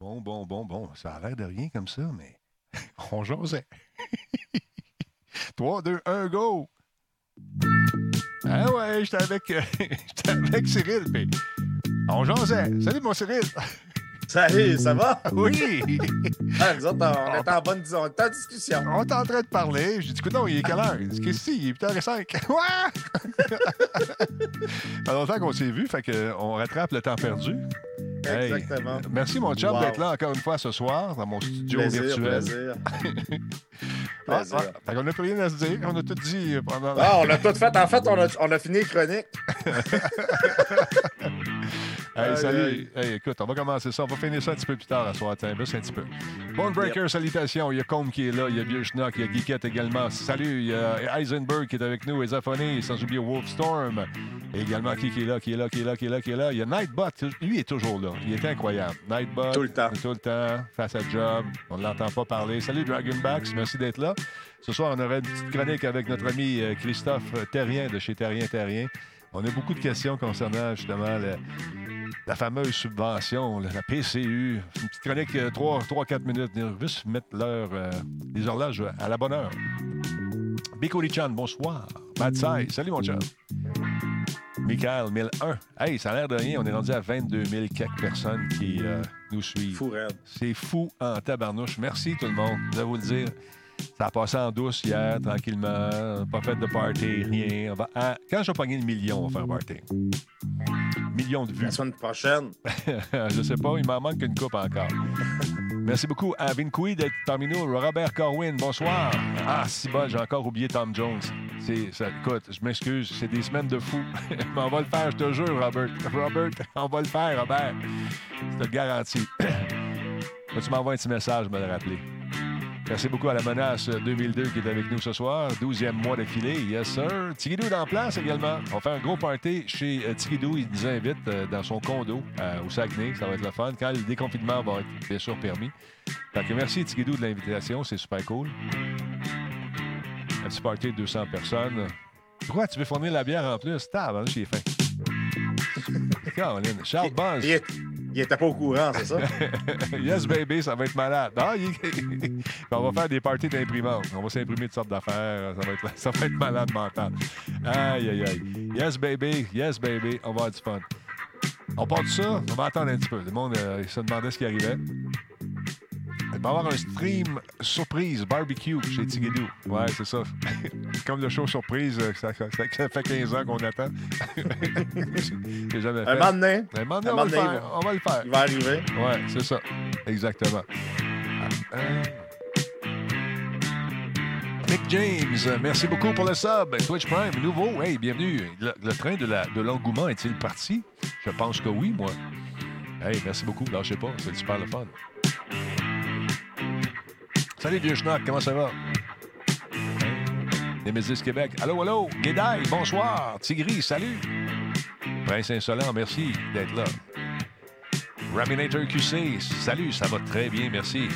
Bon, bon, bon, bon. Ça a l'air de rien comme ça, mais on jasait. 3, 2, 1, go! Ah ouais, j'étais avec, euh, avec Cyril, mais on jasait. Salut, mon Cyril! Salut, ça va? Oui! Ah, nous autres, on est en bonne on est en discussion. On est en train de parler. J'ai dit, écoute, non, il est quelle heure? Il dit, qu'est-ce que c'est? Il est 8h05. Ouais! Ça fait longtemps qu'on s'est vu, fait qu'on rattrape le temps perdu. Hey, Exactement. merci, mon chum, Wow. d'être là encore une fois ce soir dans mon studio Plaisir, virtuel. plaisir. Ah, plaisir. ah, qu'on n'a plus rien à se dire. On a tout dit pendant. Ah, on a tout fait. En fait, on a, on a fini les chroniques. Hey, salut. Hey, écoute, on va commencer ça. On va finir ça un petit peu plus tard à soir. Tiens, juste un petit peu. Bonebreaker, salutations. Il y a Combe qui est là. Il y a Vieux Schnock. Il y a Geekette également. Salut. Il y a Heisenberg qui est avec nous. Esaphony. Sans oublier Wolfstorm. Et également qui, qui est là, qui est là, qui est là, qui est là, qui est là. Il y a Nightbot. Lui est toujours là. Il est incroyable. Nightbot. Tout le temps. Tout le temps. Face à job. On ne l'entend pas parler. Salut Dragonbacks. Merci d'être là. Ce soir, on aurait une petite chronique avec notre ami euh, Christophe Terrien de chez Terrien Terrien. On a beaucoup de questions concernant justement le- la fameuse subvention, la PCU. Une petite chronique 3-4 minutes. Juste mettre l'heure, euh, les horloges à la bonne heure. Bikoli Chan, bonsoir. Matsai, salut mon chat. Michael, 1001. Hey, ça a l'air de rien. On est rendu à 22 000 quelques personnes qui euh, nous suivent. C'est fou en tabarnouche. Merci tout le monde. Je vais vous le dire. Ça a passé en douce hier, tranquillement. Pas fait de party, rien. On va- ah, quand je vais pogner le million, on va faire party. Million de vues. La semaine prochaine. je sais pas, il m'en manque une coupe encore. Merci beaucoup à Vincoui d'être parmi nous. Robert Corwin, bonsoir. Ah, si bon, j'ai encore oublié Tom Jones. C'est, ça, écoute, je m'excuse, c'est des semaines de fou. Mais on va le faire, je te jure, Robert. Robert, on va le faire, Robert. Je te le garantis. Tu m'envoies un petit message, me le rappeler? Merci beaucoup à la menace 2002 qui est avec nous ce soir. 12e mois d'affilée. Yes, sir. Tigidou est en place également. On fait un gros party chez euh, Tigidou. Il nous invite euh, dans son condo euh, au Saguenay. Ça va être le fun. Quand le déconfinement va être bien sûr permis. Fait que merci Tigidou de l'invitation. C'est super cool. Un petit party de 200 personnes. Pourquoi tu veux fournir la bière en plus? T'as j'ai faim. Caroline. Charles Buzz. Il, est- il était pas au courant, c'est ça? yes, baby, ça va être malade. Ah, on va faire des parties d'imprimante. On va s'imprimer toutes sortes d'affaires. Ça va, être... ça va être malade mental. Aïe, aïe, aïe. Yes, baby. Yes, baby. On va avoir du fun. On part de ça? On va attendre un petit peu. Le monde euh, se demandait ce qui arrivait. Il va y avoir un stream surprise barbecue chez Tigidou. Ouais, c'est ça. Comme le show surprise, euh, ça, ça- ça fait 15 ans qu'on attend. J'ai jamais fait. Un moment donné, Un moment donné, on va le faire. On va le faire. il va arriver. Ouais, c'est ça. Exactement. Euh, Nick James, merci beaucoup pour le sub. Twitch Prime, nouveau. Hey, bienvenue. Le, le train de l'engouement est-il parti? Je pense que oui, moi. Hey, merci beaucoup. Lâchez pas, c'est super le fun. Salut, vieux schnock, comment ça va? Némésis Québec. Allô, allô. Guédaille, bonsoir. Tigri, salut. Prince Insolent, merci d'être là. Raminator QC, salut, ça va très bien, merci.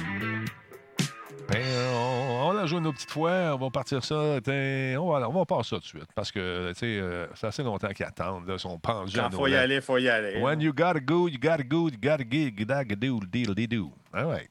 Ben, on, on la joue nos petites fois, on va partir ça, on va, on va passer ça tout de suite, parce que, tu sais, euh, c'est assez longtemps qu'ils attendent, là, sont pendus à Quand nos faut y aller, faut y aller. When you gotta go, you gotta go, you gotta gig, dag, do, deal, dee, do. All right,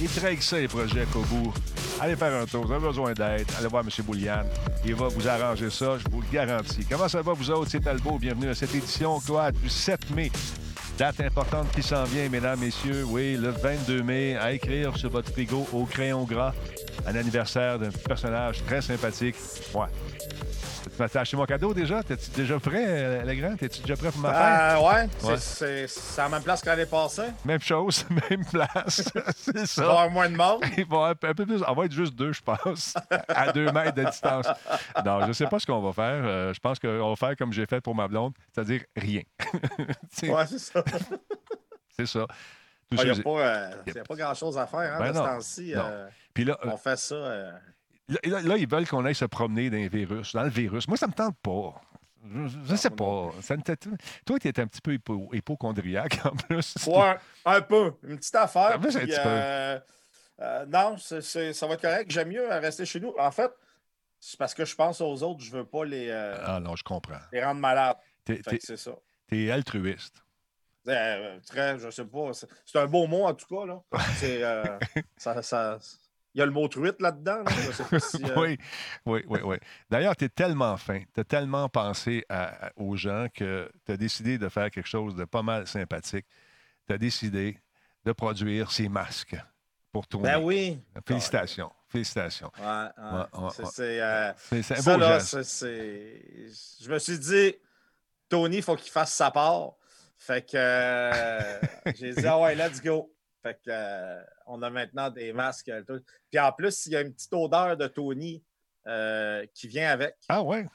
Il est très excellent, les projets Kobu. Allez faire un tour, vous avez besoin d'aide. Allez voir M. Bouliane. Il va vous arranger ça, je vous le garantis. Comment ça va, vous autres? C'est Talbot. Bienvenue à cette édition, quoi, du 7 mai. Date importante qui s'en vient, mesdames, messieurs. Oui, le 22 mai, à écrire sur votre frigo au crayon gras, un anniversaire d'un personnage très sympathique. Ouais. Tu as acheté mon cadeau déjà? T'es-tu déjà prêt, euh, Legrand? T'es-tu déjà prêt pour ma fête? Euh, ouais, c'est- Ouais. c'est c'est à la même place que l'année passée. Même chose, même place. C'est Il va y ça. avoir moins de monde. Il va y avoir un peu plus. On va être juste deux, je pense, à deux mètres de distance. Non, je ne sais pas ce qu'on va faire. Euh, je pense qu'on va faire comme j'ai fait pour ma blonde, c'est-à-dire rien. C'est- Ouais, c'est ça. C'est ça. Il n'y ça, a, pas, euh, pas grand-chose à faire hein, Ben de ce temps-ci. euh, là, on fait ça. Là, ils veulent qu'on aille se promener dans les virus, dans le virus. Moi, ça me tente pas. Je ne sais pas. Ça me tente- Toi, tu es un petit peu hypo- hypochondriaque en plus. Ouais, un peu. Une petite affaire. Un petit peu. euh, euh, non, ça va être correct. J'aime mieux euh, rester chez nous. En fait, c'est parce que je pense aux autres. Je veux pas les, euh, Ah non, je comprends. les rendre malades. C'est ça. t'es altruiste. Très, je sais pas. C'est un beau mot en tout cas. Là. Ça- il y a le mot truite là-dedans. là. Si, euh, Oui, oui, oui, oui. D'ailleurs, tu es tellement fin, tu as tellement pensé à- à- aux gens que tu as décidé de faire quelque chose de pas mal sympathique. Tu as décidé de produire ces masques pour tourner. Ben oui. Félicitations, félicitations. Ouais, ouais. Ouais, ouais, C'est- euh, ça, beau là, c'est- Je me suis dit, Tony, il faut qu'il fasse sa part. Fait que euh, j'ai dit, ah ouais, let's go. Fait que euh, on a maintenant des masques. euh, tout. Puis en plus, il y a une petite odeur de Tony euh, qui vient avec. Ah ouais,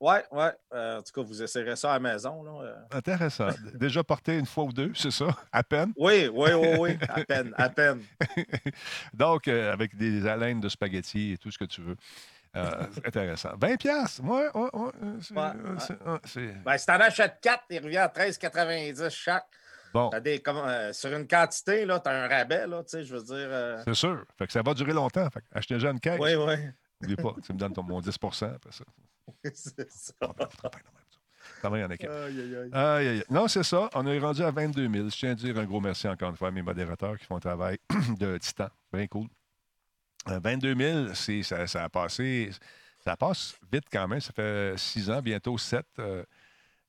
Ouais, ouais. Euh, en tout cas, vous essayerez ça à la maison. Là. intéressant. Déjà porté une fois ou deux, c'est ça, à peine? Oui, oui, oui, oui. À peine, à peine. Donc, avec des haleines de spaghettis et tout ce que tu veux. Euh, c'est intéressant. 20 piastres, ouais, ouais, ouais. c'est- Ouais, ouais. Ben, si t'en achètes 4, il revient à 13,90 chaque. Bon, T'as des, comme, euh, sur une quantité, là, t'as un rabais, là, tu sais, je veux dire. euh, c'est sûr. Fait que ça va durer longtemps. Fait achetez déjà une caisse. Oui, oui. N'oublie pas, tu me donnes ton, mon 10 après ça. c'est ça. Ça va, il y en a qu'un. Aïe, aïe, aïe. Aïe. Non, c'est ça. On est rendu à 22 000. Je tiens à dire un gros merci encore une fois à mes modérateurs qui font un travail de titan. Bien cool. Euh, 22 000, c'est- ça, ça a passé. Ça passe vite quand même. Ça fait 6 ans, bientôt 7. Euh,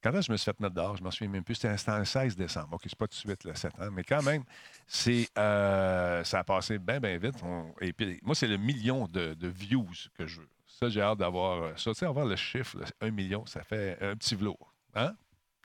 quand est-ce que je me suis fait mettre dehors? Je ne m'en souviens même plus. C'était le 16 décembre. OK, c'est pas tout de suite, le 7 ans. Mais quand même, c'est, euh, ça a passé bien, bien vite. On- et puis, moi, c'est le million de, de views que je veux. Ça, j'ai hâte d'avoir euh, ça. Tu sais, avoir le chiffre, là, un million, ça fait un petit velours. Hein?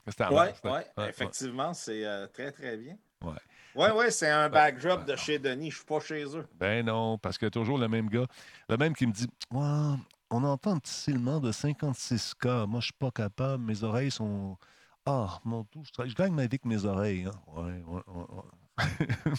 Oui, penses, toi? oui, effectivement, c'est euh, très, très bien. Ouais. Oui, oui, c'est un backdrop ouais, de chez Denis. Je suis pas chez eux. Ben non, parce que toujours le même gars, le même qui me dit Ouais, on entend un petit silement de 56K. Moi, je suis pas capable. Mes oreilles sont. Ah, mon Dieu, je, gagne ma vie avec mes oreilles. Hein. Ouais, ouais, ouais,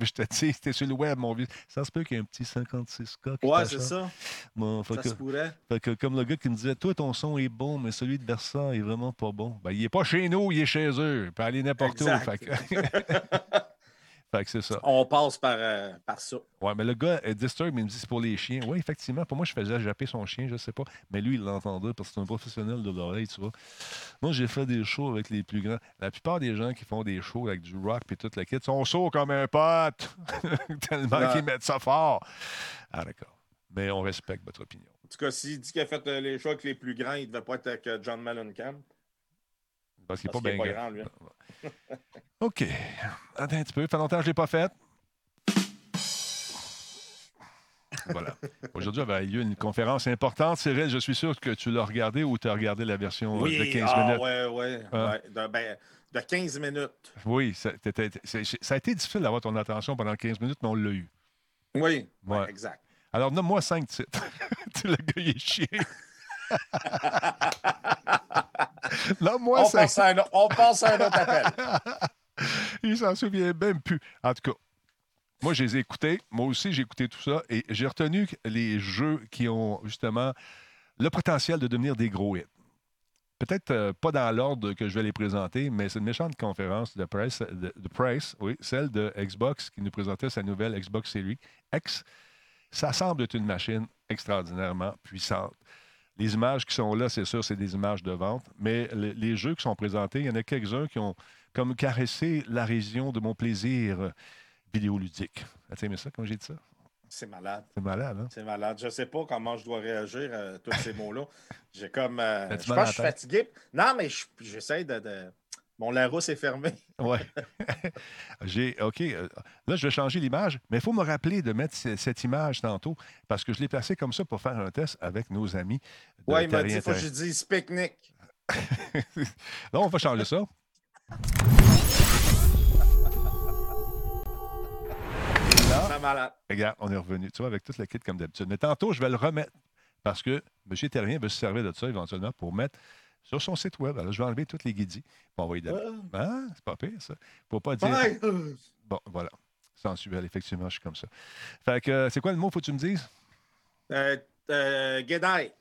je te dis, c'était sur le web, mon vieux. Ça se peut qu'il y ait un petit 56K. qui Ouais, c'est ça. Bon, Ça que- se pourrait. Fait que comme le gars qui me disait, toi, ton son est bon, mais celui de Versa est vraiment pas bon. Ben, il est pas chez nous, il est chez eux. Il peut aller n'importe où. Exact. Fait que, Fait que c'est ça. On passe par, euh, par ça. Ouais, mais le gars, euh, Disturb, il me dit c'est pour les chiens. Oui, effectivement. Pour moi, je faisais japper son chien, je sais pas. Mais lui, il l'entendait parce que c'est un professionnel de l'oreille, tu vois. Moi, j'ai fait des shows avec les plus grands. La plupart des gens qui font des shows avec du rock et toute la kit sont sourds comme un pote. Tellement Ouais. qu'ils mettent ça fort. Ah, d'accord. Mais on respecte votre opinion. En tout cas, s'il dit qu'il a fait euh, les choix avec les plus grands, il ne devait pas être avec euh, John Mellencamp. Parce qu'il n'est pas bien pas grand. grand, lui. hein. OK. Attends un petit peu. Ça fait longtemps que je ne l'ai pas fait. Voilà. Aujourd'hui avait lieu une conférence importante. Cyril, je suis sûr que tu l'as regardé ou tu as regardé la version euh, de 15 ah, minutes. ouais, ouais, Hein? ouais. De, ben, de 15 minutes. Oui, ça, a été difficile d'avoir ton attention pendant 15 minutes, mais on l'a eu. Oui, ouais, Ouais. exact. Alors, nomme-moi cinq titres. Tu le gars, il est chier. Nomme-moi On cinq. passe, à un, autre- on passe à un autre appel. Il s'en souvient même plus. En tout cas, moi, je les ai écoutés. Moi aussi, j'ai écouté tout ça et j'ai retenu les jeux qui ont justement le potentiel de devenir des gros hits. Peut-être euh, pas dans l'ordre que je vais les présenter, mais c'est une méchante conférence de presse, de, de presse, oui, celle de Xbox qui nous présentait sa nouvelle Xbox Series X. Ça semble être une machine extraordinairement puissante. Les images qui sont là, c'est sûr, c'est des images de vente, mais le- les jeux qui sont présentés, il y en a quelques-uns qui ont comme caressé la région de mon plaisir vidéoludique. As-tu aimé ça, comme j'ai dit ça? C'est malade. C'est malade, hein? C'est malade. Je ne sais pas comment je dois réagir à tous ces mots-là. J'ai comme. euh, je pense que je suis fatigué. Non, mais je- j'essaie de, de, Mon Larousse est fermé. Ouais. J'ai, OK. euh, Là, je vais changer l'image, mais il faut me rappeler de mettre ce- cette image tantôt parce que je l'ai placée comme ça pour faire un test avec nos amis. Oui, il m'a dit il faut que je dise pique-nique. Là, on va changer ça. Très malade. Regarde, on est revenu, tu vois, avec toute la kit comme d'habitude. Mais tantôt, je vais le remettre parce que M. Terrien veut se servir de ça éventuellement pour mettre sur son site web. Alors, je vais enlever toutes les guidis pour envoyer de Ah, c'est pas pire, ça. Pour pas dire. Bye. Bon, voilà. Sensuel, effectivement, je suis comme ça. Fait que, euh, c'est quoi le mot, faut que tu me dises? Euh, euh, Gedai.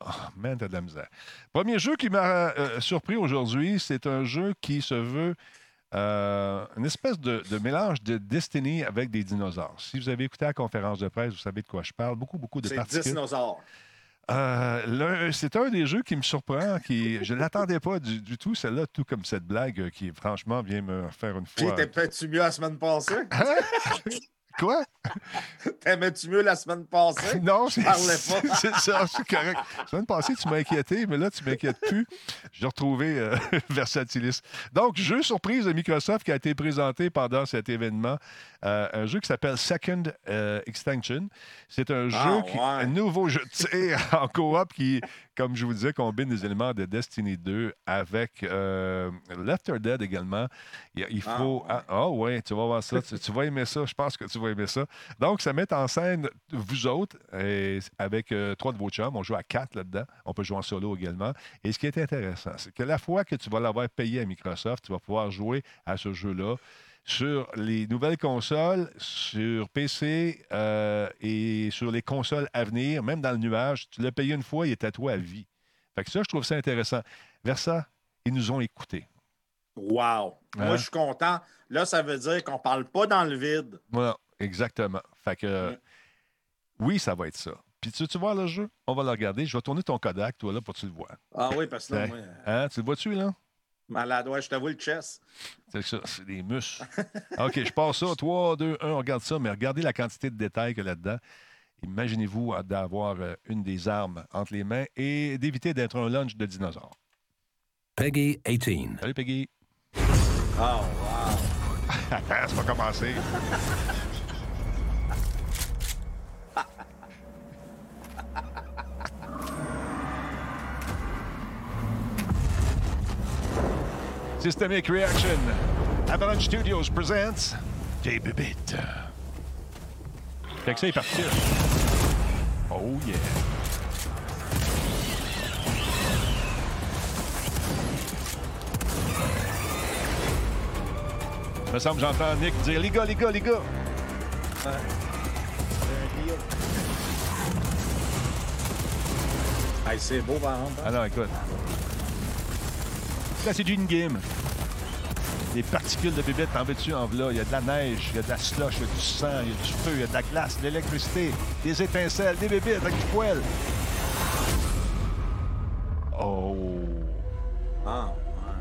Oh, man, t'as de la misère. Premier jeu qui m'a euh, surpris aujourd'hui, c'est un jeu qui se veut euh, une espèce de, de mélange de Destiny avec des dinosaures. Si vous avez écouté la conférence de presse, vous savez de quoi je parle. Beaucoup, beaucoup de C'est particules. dinosaures. Euh, c'est un des jeux qui me surprend, qui je ne l'attendais pas du, du tout, celle-là, tout comme cette blague euh, qui, franchement, vient me faire une fois. t'aimais-tu mieux la semaine passée? Hein? Quoi? T'aimais-tu mieux la semaine passée? Non, c'est parlais pas. c'est ça, correct. La semaine passée, tu m'as inquiété, mais là, tu m'inquiètes plus. J'ai retrouvé euh, Versatilis. Donc, jeu surprise de Microsoft qui a été présenté pendant cet événement. Euh, un jeu qui s'appelle Second euh, Extinction. C'est un Ah, jeu, qui, ouais. un nouveau jeu de tir en coop qui, comme je vous disais, combine des éléments de Destiny 2 avec euh, Left 4 Dead également. Il, il Ah, faut. ouais. Ah, ah ouais, tu vas voir ça. Tu, tu vas aimer ça. Je pense que tu vas aimer ça. Donc, ça met en scène vous autres et avec euh, trois de vos chums. On joue à quatre là-dedans. On peut jouer en solo également. Et ce qui est intéressant, c'est que la fois que tu vas l'avoir payé à Microsoft, tu vas pouvoir jouer à ce jeu-là sur les nouvelles consoles, sur PC euh, et sur les consoles à venir, même dans le nuage. Tu l'as payé une fois, il est à toi à vie. Fait que ça, je trouve ça intéressant. Versa, ils nous ont écoutés. Wow! Hein? Moi, je suis content. Là, ça veut dire qu'on parle pas dans le vide. Voilà, exactement. Fait que, Mm. oui, ça va être ça. Puis tu, tu vois le jeu? On va le regarder. Je vais tourner ton Kodak, toi, là, pour que tu le vois. Ah oui, parce que là, Ouais. moi, Hein? Tu le vois-tu, là? malade, ouais, je t'avoue le chess. C'est ça, c'est des muscles. OK, je passe ça. 3, 2, 1, on regarde ça, mais regardez la quantité de détails qu'il y a là-dedans. Imaginez-vous d'avoir euh, une des armes entre les mains et d'éviter d'être un lunch de dinosaure. Peggy 18. Salut, Peggy. Ah, wow! c'est pas commencé. Systemic Reaction. Avalanche Studios presents Des Bébites. Fait que ça est parti. Oh yeah. Il me semble que j'entends Nick dire Les gars, les gars, les gars. C'est un deal. Hey, c'est beau, par exemple. hein? Ah non, écoute. C'est du in-game. Des particules de bébête, t'en veux-tu en v'là? Il y a de la neige, il y a de la slush, il y a du sang, il y a du feu, il y a de la glace, de l'électricité, des étincelles, des bébites avec du poil. Oh. Ah,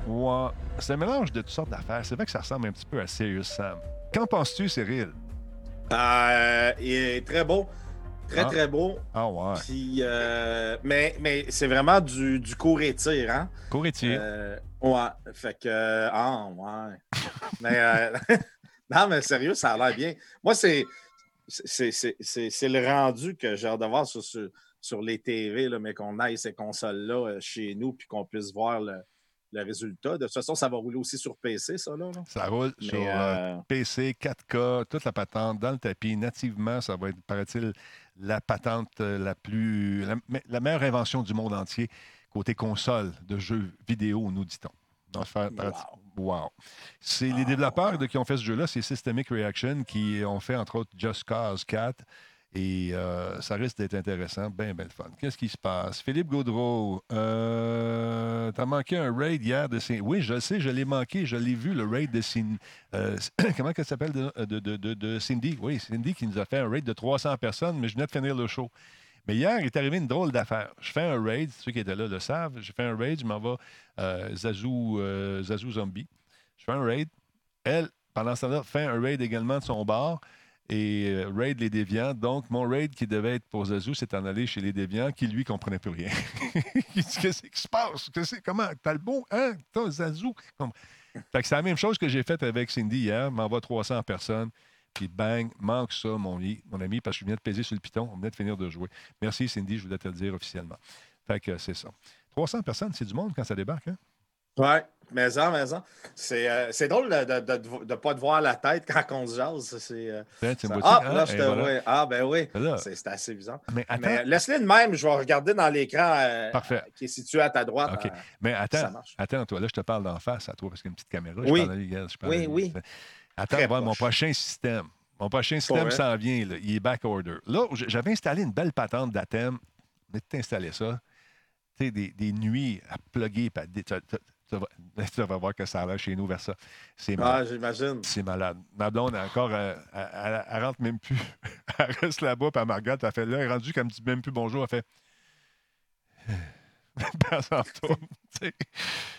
ouais. C'est un mélange de toutes sortes d'affaires. C'est vrai que ça ressemble un petit peu à Serious Sam. Qu'en penses-tu, Cyril? Euh, il est très beau. Très, Ah. très beau. Ah ouais. Puis, euh, mais mais c'est vraiment du, du court hein? Court. Euh, ouais. Fait que. Ah, ouais. mais. euh, non, mais sérieux, ça a l'air bien. Moi, c'est. C'est le rendu que j'ai hâte de voir sur, sur, sur les TV, là, mais qu'on aille ces consoles-là euh, chez nous puis qu'on puisse voir le, le résultat. De toute façon, ça va rouler aussi sur PC, ça. Là, là. Ça roule Mais, sur euh, PC, 4K, toute la patente dans le tapis. Nativement, ça va être, paraît-il, la patente la plus. La meilleure invention du monde entier côté console de jeux vidéo, nous dit-on. Faire- wow. C'est les développeurs de- qui ont fait ce jeu-là, c'est Systemic Reaction qui ont fait entre autres Just Cause 4. Et euh, ça risque d'être intéressant, bien, bien le fun. Qu'est-ce qui se passe? Philippe Gaudreau, euh, t'as manqué un raid hier de Cindy. Oui, je le sais, je l'ai manqué, je l'ai vu, le raid de Cindy. comment elle s'appelle de, de- de- de- de Cindy? Oui, Cindy qui nous a fait un raid de 300 personnes, mais je venais de finir le show. Mais hier, il est arrivé une drôle d'affaire. Je fais un raid, ceux qui étaient là le savent. Je fais un raid, je m'en vais euh, Zazou, euh, Zazou Zombie. Je fais un raid. Elle, pendant ce temps-là, fait un raid également de son bar. et euh, raid les déviants. Donc, mon raid qui devait être pour Zazu s'est en allé chez les déviants qui, lui, comprenait plus rien. Qu'est-ce qui se passe? Comment? T'as le bon Hein? T'as Zazu? Comme- Fait que c'est la même chose que j'ai faite avec Cindy hier. M'envoie 300 personnes. Puis bang, manque ça, mon, ami- mon ami, parce que je viens de peser sur le piton. On venait de finir de jouer. Merci, Cindy, je voulais te le dire officiellement. Fait que c'est ça. 300 personnes, c'est du monde quand ça débarque, hein? Ouais, maison, maison. C'est euh, c'est drôle de ne de, pas te voir la tête quand on se jase. C'est, euh, c'est ça- une ah, là, hein, je te voilà. vois. Ah, ben oui. C'est c'est assez bizarre. Mais attends, Mais laisse-le de même, je vais regarder dans l'écran euh, qui est situé à ta droite. OK. Mais attends, attends, toi, là, je te parle d'en face à toi parce qu'il y a une petite caméra. Je Oui. parle je parle Oui, oui. Attends, voir mon prochain système. Mon prochain système s'en vient, là. il est back order. Là, j'avais installé une belle patente d'Athème. On a installé ça. Tu sais, des, des nuits à plugger. Tu, vas, voir que ça a l'air chez nous vers ça. C'est Ah, malade. j'imagine. C'est malade. Ma blonde, encore, euh, elle, elle- elle rentre même plus. elle reste là-bas, puis elle me regarde, elle fait là, elle est rendue comme dit même plus bonjour, elle fait.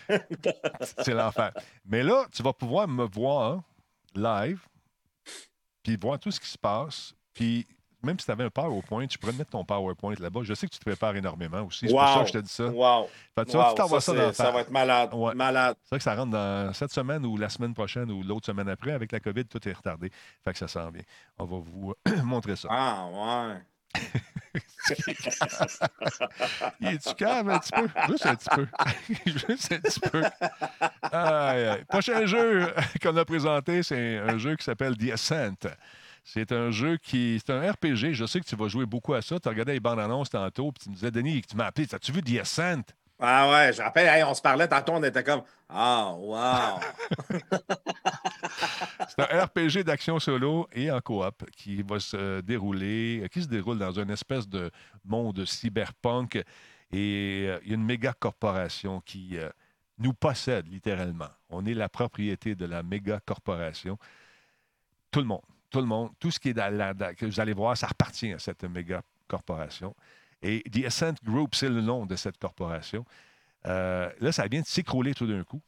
C'est l'enfer. Mais là, tu vas pouvoir me voir live, puis voir tout ce qui se passe, puis même si tu avais un PowerPoint, tu pourrais mettre ton PowerPoint là-bas. Je sais que tu te prépares énormément aussi. C'est pour ça Wow. que je te dis ça. Wow. Fait que tu vas Wow, ça, dans ça va être malade. Ouais. Malade. c'est vrai que ça rentre dans cette semaine ou la semaine prochaine ou l'autre semaine après. Avec la COVID, tout est retardé. Fait que ça sent bien. On va vous montrer ça. Ah, ouais. Il est-tu calme un petit peu? Juste un petit peu. Juste un petit peu. Prochain jeu qu'on a présenté, c'est un jeu qui s'appelle The. C'est un jeu qui. C'est un RPG. Je sais que tu vas jouer beaucoup à ça. Tu regardais les bandes annonces tantôt, puis tu me disais, Denis, tu m'as appelé. As-tu vu The? Ah ouais, je rappelle, on se parlait tantôt, on était comme Ah, wow. C'est un RPG d'action solo et en coop qui va se dérouler, qui se déroule dans une espèce de monde cyberpunk. Et euh, il y a une méga corporation qui euh, nous possède littéralement. On est la propriété de la méga corporation. Tout le monde, tout le monde, tout ce qui est que vous allez voir, ça appartient à cette méga corporation. Et The Ascent Group, c'est le nom de cette corporation. Euh, là, ça vient de s'écrouler tout d'un coup.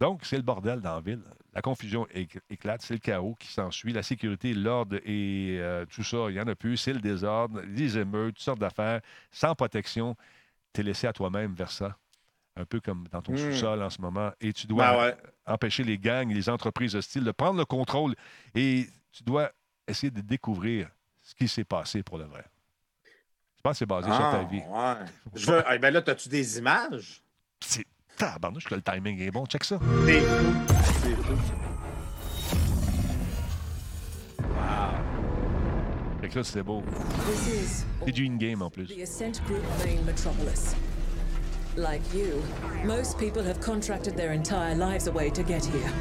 Donc, c'est le bordel dans la ville. La confusion éc- éclate, c'est le chaos qui s'ensuit. La sécurité, l'ordre et euh, tout ça, il n'y en a plus. C'est le désordre, les émeutes, toutes sortes d'affaires, sans protection. Tu es laissé à toi-même vers ça. Un peu comme dans ton Hmm. sous-sol en ce moment. Et tu dois Ben ouais. empêcher les gangs, les entreprises hostiles de prendre le contrôle. Et tu dois essayer de découvrir ce qui s'est passé pour le vrai. Je pense que c'est basé sur Ah, ta vie. ouais. Je veux, eh ben là, as-tu des images? C'est tabarnouche que le timing est bon. Check ça. Des. Fait que là, c'est beau. C'est du in-game en plus. the Ascent Group main metropolis. Like you, most people have contracted their entire lives away to get here.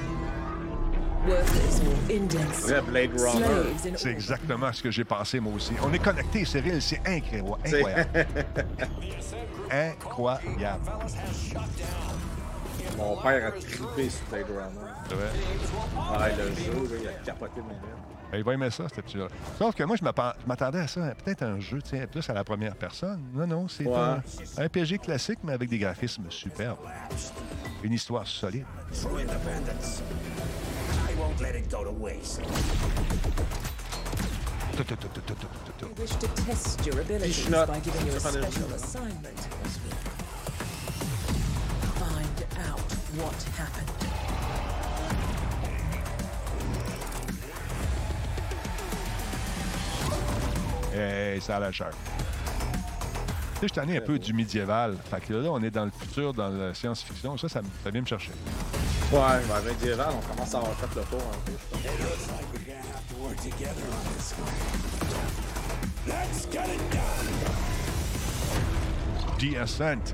C'est exactement ce que j'ai pensé moi aussi. On est connectés, Cyril, c'est incroyable. Incroyable. incroyable. Mon père a trippé sur Blade Runner. C'est vrai. Ah, le jeu, il a capoté mon gars. Il va aimer ça, ce petit-là. Sauf que moi, je m'attendais à ça, peut-être un jeu, tu sais, plus à la première personne. Non, non, c'est Ouais. un, un PG classique, mais avec des graphismes superbes. Une histoire solide. Won't let it go to waste. We wish to test your abilities by giving you a special assignment. Find out what happened. Hey, ça a la chair. Tu sais, je t'en ai un peu du médiéval. Fait que là, on est dans le futur, dans la science-fiction. Ça, ça, ça vient me chercher. Ouais, ben, médiéval, on commence à avoir fait le tour un peu. je pense. We're gonna have to work together on this one. Let's get it done. The Ascent.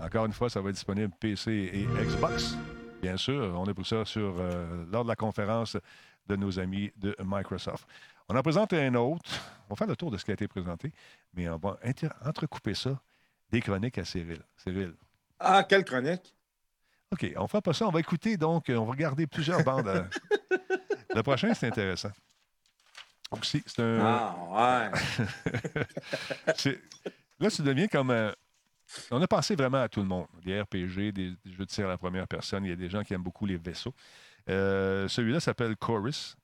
Encore une fois, ça va être disponible PC et Xbox. Bien sûr, on est pour ça sur, euh, lors de la conférence de nos amis de Microsoft. On en présente un autre. On va faire le tour de ce qui a été présenté, mais on va entrecouper ça des chroniques à Cyril. Cyril. Ah, quelle chronique? OK, on fera pas ça. On va écouter, donc, euh, on va regarder plusieurs bandes. euh. Le prochain, c'est intéressant. Aussi, c'est un. Ah, ouais. Là, tu deviens comme. un- On a pensé vraiment à tout le monde. Des RPG, des, des jeux de tir à la première personne. Il y a des gens qui aiment beaucoup les vaisseaux. Euh, Celui-là s'appelle Chorus.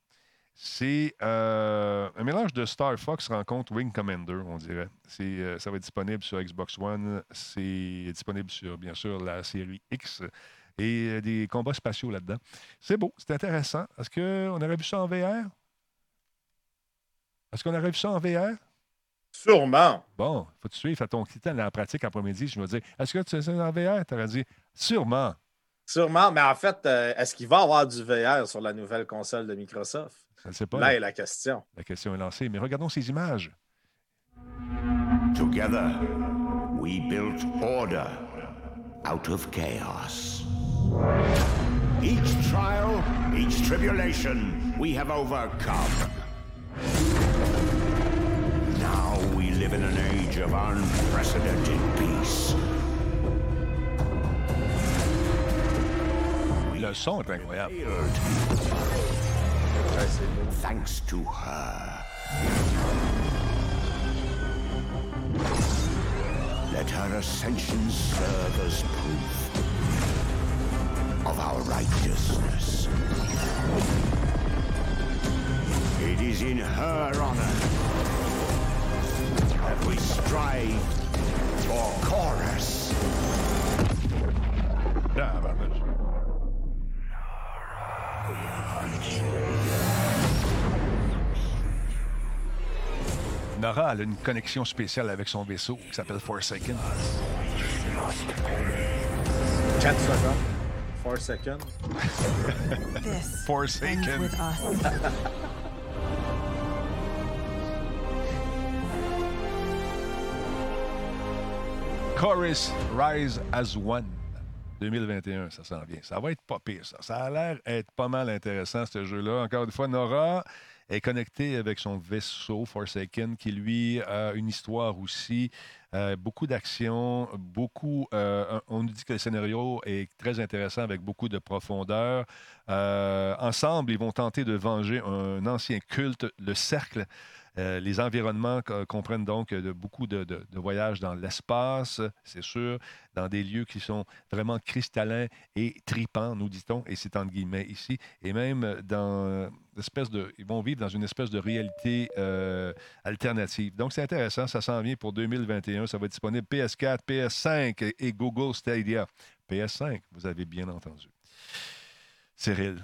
C'est euh, un mélange de Star Fox rencontre Wing Commander, on dirait. C'est, euh, ça va être disponible sur Xbox One. C'est disponible sur, bien sûr, la série X et euh, des combats spatiaux là-dedans. C'est beau, c'est intéressant. Est-ce qu'on aurait vu ça en VR? Est-ce qu'on aurait vu ça en VR? Sûrement. Bon, faut te suivre à ton temps dans la pratique après-midi. Je me dis, est-ce que tu sais en VR? Tu aurais dit, sûrement. Sûrement. Mais en fait, euh, est-ce qu'il va y avoir du VR sur la nouvelle console de Microsoft? Je ne sais pas. Là est la question. la question est lancée. Mais regardons ces images. Together, we built order out of chaos. Each trial, each tribulation, we have overcome. Now we live in an age of unprecedented peace. Le son est incroyable. Thanks to her. Let her ascension serve as proof of our righteousness. It is in her honor that we strive for chorus. Nora elle a une connexion spéciale avec son vaisseau qui s'appelle Forsaken. 4 secondes. 4 seconds. This Forsaken. us. Chorus Rise as One 2021, ça s'en vient. Ça va être pas pire, ça. Ça a l'air être pas mal intéressant, ce jeu-là. Encore une fois, Nora est connectée avec son vaisseau Forsaken, qui lui a une histoire aussi. Euh, beaucoup d'action, beaucoup. euh, on nous dit que le scénario est très intéressant avec beaucoup de profondeur. Euh, ensemble, ils vont tenter de venger un ancien culte, le cercle. Euh, les environnements co- comprennent donc de, beaucoup de, voyages dans l'espace, c'est sûr, dans des lieux qui sont vraiment cristallins et tripants, nous dit-on, et c'est entre guillemets ici, et même dans l'espèce de, ils vont vivre dans une espèce de réalité euh, alternative. Donc c'est intéressant, ça s'en vient pour 2021, ça va être disponible PS4, PS5 et, et Google Stadia. PS5, vous avez bien entendu. Cyril,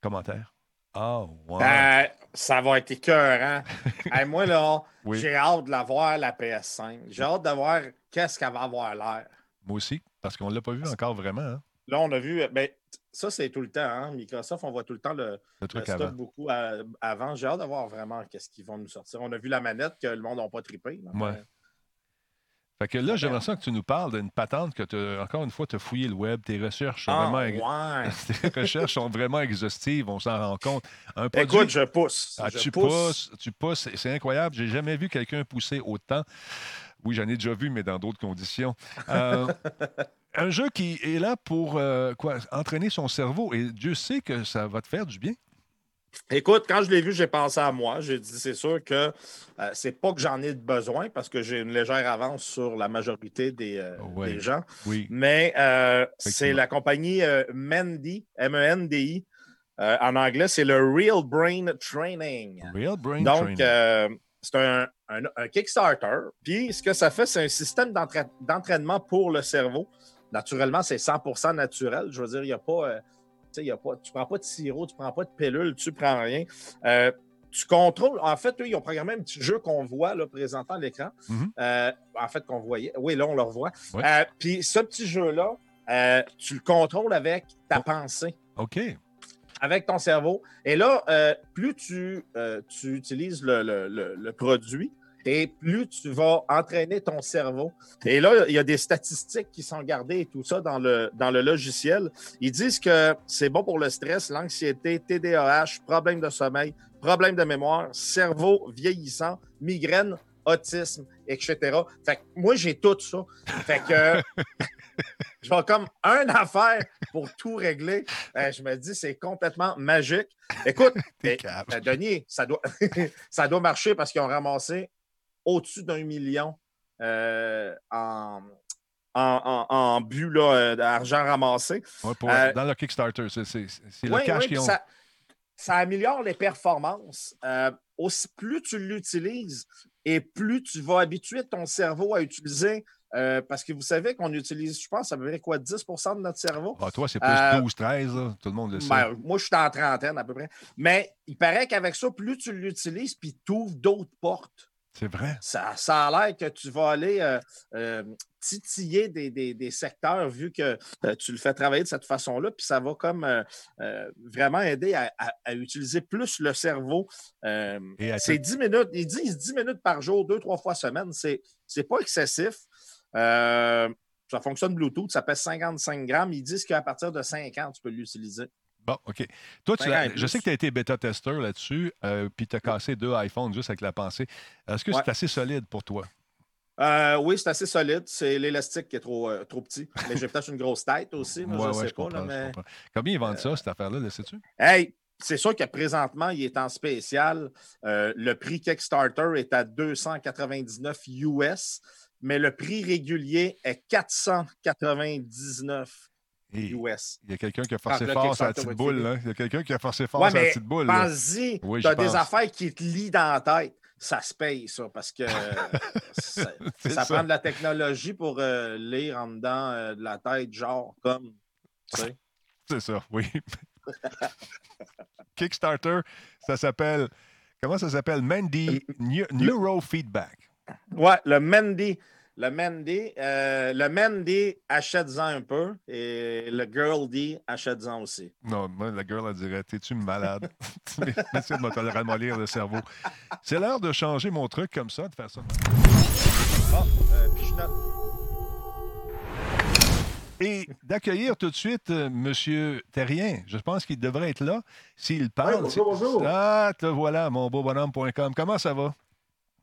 commentaire? Ah, ouais. Euh, ça va être écœurant. Hey, moi, là, Oui. j'ai hâte de la voir, la PS5. J'ai hâte de voir qu'est-ce qu'elle va avoir l'air. Moi aussi, parce qu'on ne l'a pas vu encore vraiment, hein, Là, on a vu, euh, ben, ça, c'est tout le temps. Hein? Microsoft, on voit tout le temps le, le le truc stock avant. beaucoup à- avant. J'ai hâte de voir vraiment qu'est-ce qu'ils vont nous sortir. On a vu la manette que le monde n'a pas trippé. là. Ouais. Fait que là, j'aimerais ça que tu nous parles d'une patente que tu encore une fois, tu as fouillé le web, tes recherches sont Ah, vraiment ouais. tes recherches sont vraiment exhaustives, on s'en rend compte. Un produit- Écoute, je pousse. Ah, je tu pousse. pousses, tu pousses, c'est- c'est incroyable. J'ai jamais vu quelqu'un pousser autant. Oui, j'en ai déjà vu, mais dans d'autres conditions. Euh, un jeu qui est là pour euh, quoi, entraîner son cerveau, et Dieu sait que ça va te faire du bien. Écoute, quand je l'ai vu, j'ai pensé à moi. J'ai dit, c'est sûr que euh, c'est pas que j'en ai besoin parce que j'ai une légère avance sur la majorité des, euh, Ouais. des gens. Oui. Mais euh, c'est la compagnie euh, Mendy, M-E-N-D-I. En anglais, c'est le Real Brain Training. Real Brain Donc, Training. c'est un, un- un Kickstarter. Puis, ce que ça fait, c'est un système d'entra- d'entraînement pour le cerveau. Naturellement, c'est 100% naturel. Je veux dire, il n'y a pas. Tu sais, il y a pas, tu ne prends pas de sirop, tu ne prends pas de pilule, tu ne prends rien. Euh, tu contrôles. En fait, eux, ils ont programmé un petit jeu qu'on voit là, présentant à l'écran. Mhm. Euh, en fait, qu'on voyait. Oui, là, on le revoit. Ouais. Euh, Puis, ce petit jeu-là, euh, tu le contrôles avec ta Oh. pensée OK. avec ton cerveau. Et là, plus tu, tu utilises le, le- le- le produit, et plus tu vas entraîner ton cerveau. Et là, il y a des statistiques qui sont gardées et tout ça dans le, dans le logiciel. Ils disent que c'est bon pour le stress, l'anxiété, TDAH, problème de sommeil, problème de mémoire, cerveau vieillissant, migraine, autisme, etc. Fait que moi, j'ai tout ça. Fait que je vais comme un affaire pour tout régler. Euh, je me dis, c'est complètement magique. Écoute, eh, euh, Denis, ça doit, ça doit marcher parce qu'ils ont ramassé au-dessus d'un million euh, en, en, en, en but là, euh, d'argent ramassé. Ouais, pour- Euh, dans le Kickstarter, c'est c'est- c'est le cash oui, qu'ils ont. ça, ça améliore les performances. Euh, aussi, plus tu l'utilises et plus tu vas habituer ton cerveau à utiliser. euh, parce que vous savez qu'on utilise, je pense, à peu près quoi, 10% de notre cerveau. Ah, toi, c'est plus Euh, 12, 13, là. tout le monde le sait. Ben, moi, je suis en trentaine à peu près. Mais il paraît qu'avec ça, plus tu l'utilises, puis tu ouvres d'autres portes. C'est vrai. Ça, ça a l'air que tu vas aller euh, euh, titiller des, des- des secteurs vu que euh, tu le fais travailler de cette façon-là, puis ça va comme vraiment aider à, à- à utiliser plus le cerveau. C'est te- 10 minutes, ils disent 10 minutes par jour, deux, trois fois semaine. C'est, c'est pas excessif. Ça fonctionne Bluetooth, ça pèse 55 grammes. Ils disent qu'à partir de 5 ans, tu peux l'utiliser. Bon, OK. Toi, tu je sais que tu as été bêta-testeur là-dessus, euh, puis tu as cassé deux iPhones juste avec la pensée. Est-ce que Ouais. c'est assez solide pour toi? Euh, oui, c'est assez solide. C'est l'élastique qui est trop, euh, trop petit. Mais j'ai peut-être une grosse tête aussi. moi, Ouais, je ouais, sais je pas. là, mais... Combien ils vendent ça, cette affaire-là, le sais-tu? Hey, c'est sûr que présentement, il est en spécial. Le prix Kickstarter est à 299 US, mais le prix régulier est 499 Et US. il y a quelqu'un qui a forcé Ah, fort sa petite boule. Là. Il y a quelqu'un qui a forcé fort Ouais, sa petite boule. pense-y, Oui, tu as pense. des affaires qui te lient dans la tête. Ça se paye, ça, parce que ça, prend de la technologie pour euh, lire en dedans euh, de la tête, genre comme. tu sais. C'est ça, oui. Kickstarter, ça s'appelle. Comment ça s'appelle? Mandy Neu- Neurofeedback. Ouais, le Mendy. Le Mendy, euh, le Mendy, achète-en un peu et le Girl D, achète-en aussi. Non, moi, la girl, elle dirait T'es-tu malade? Merci de me ramollir le cerveau. C'est l'heure de changer mon truc comme ça, de faire ça. Bon, euh, puis je note. Et d'accueillir tout de suite euh, M. Terrien. Je pense qu'il devrait être là. S'il parle. Ouais, bonjour, bonjour. Ah, te voilà, mon beau bonhomme.com. Comment ça va?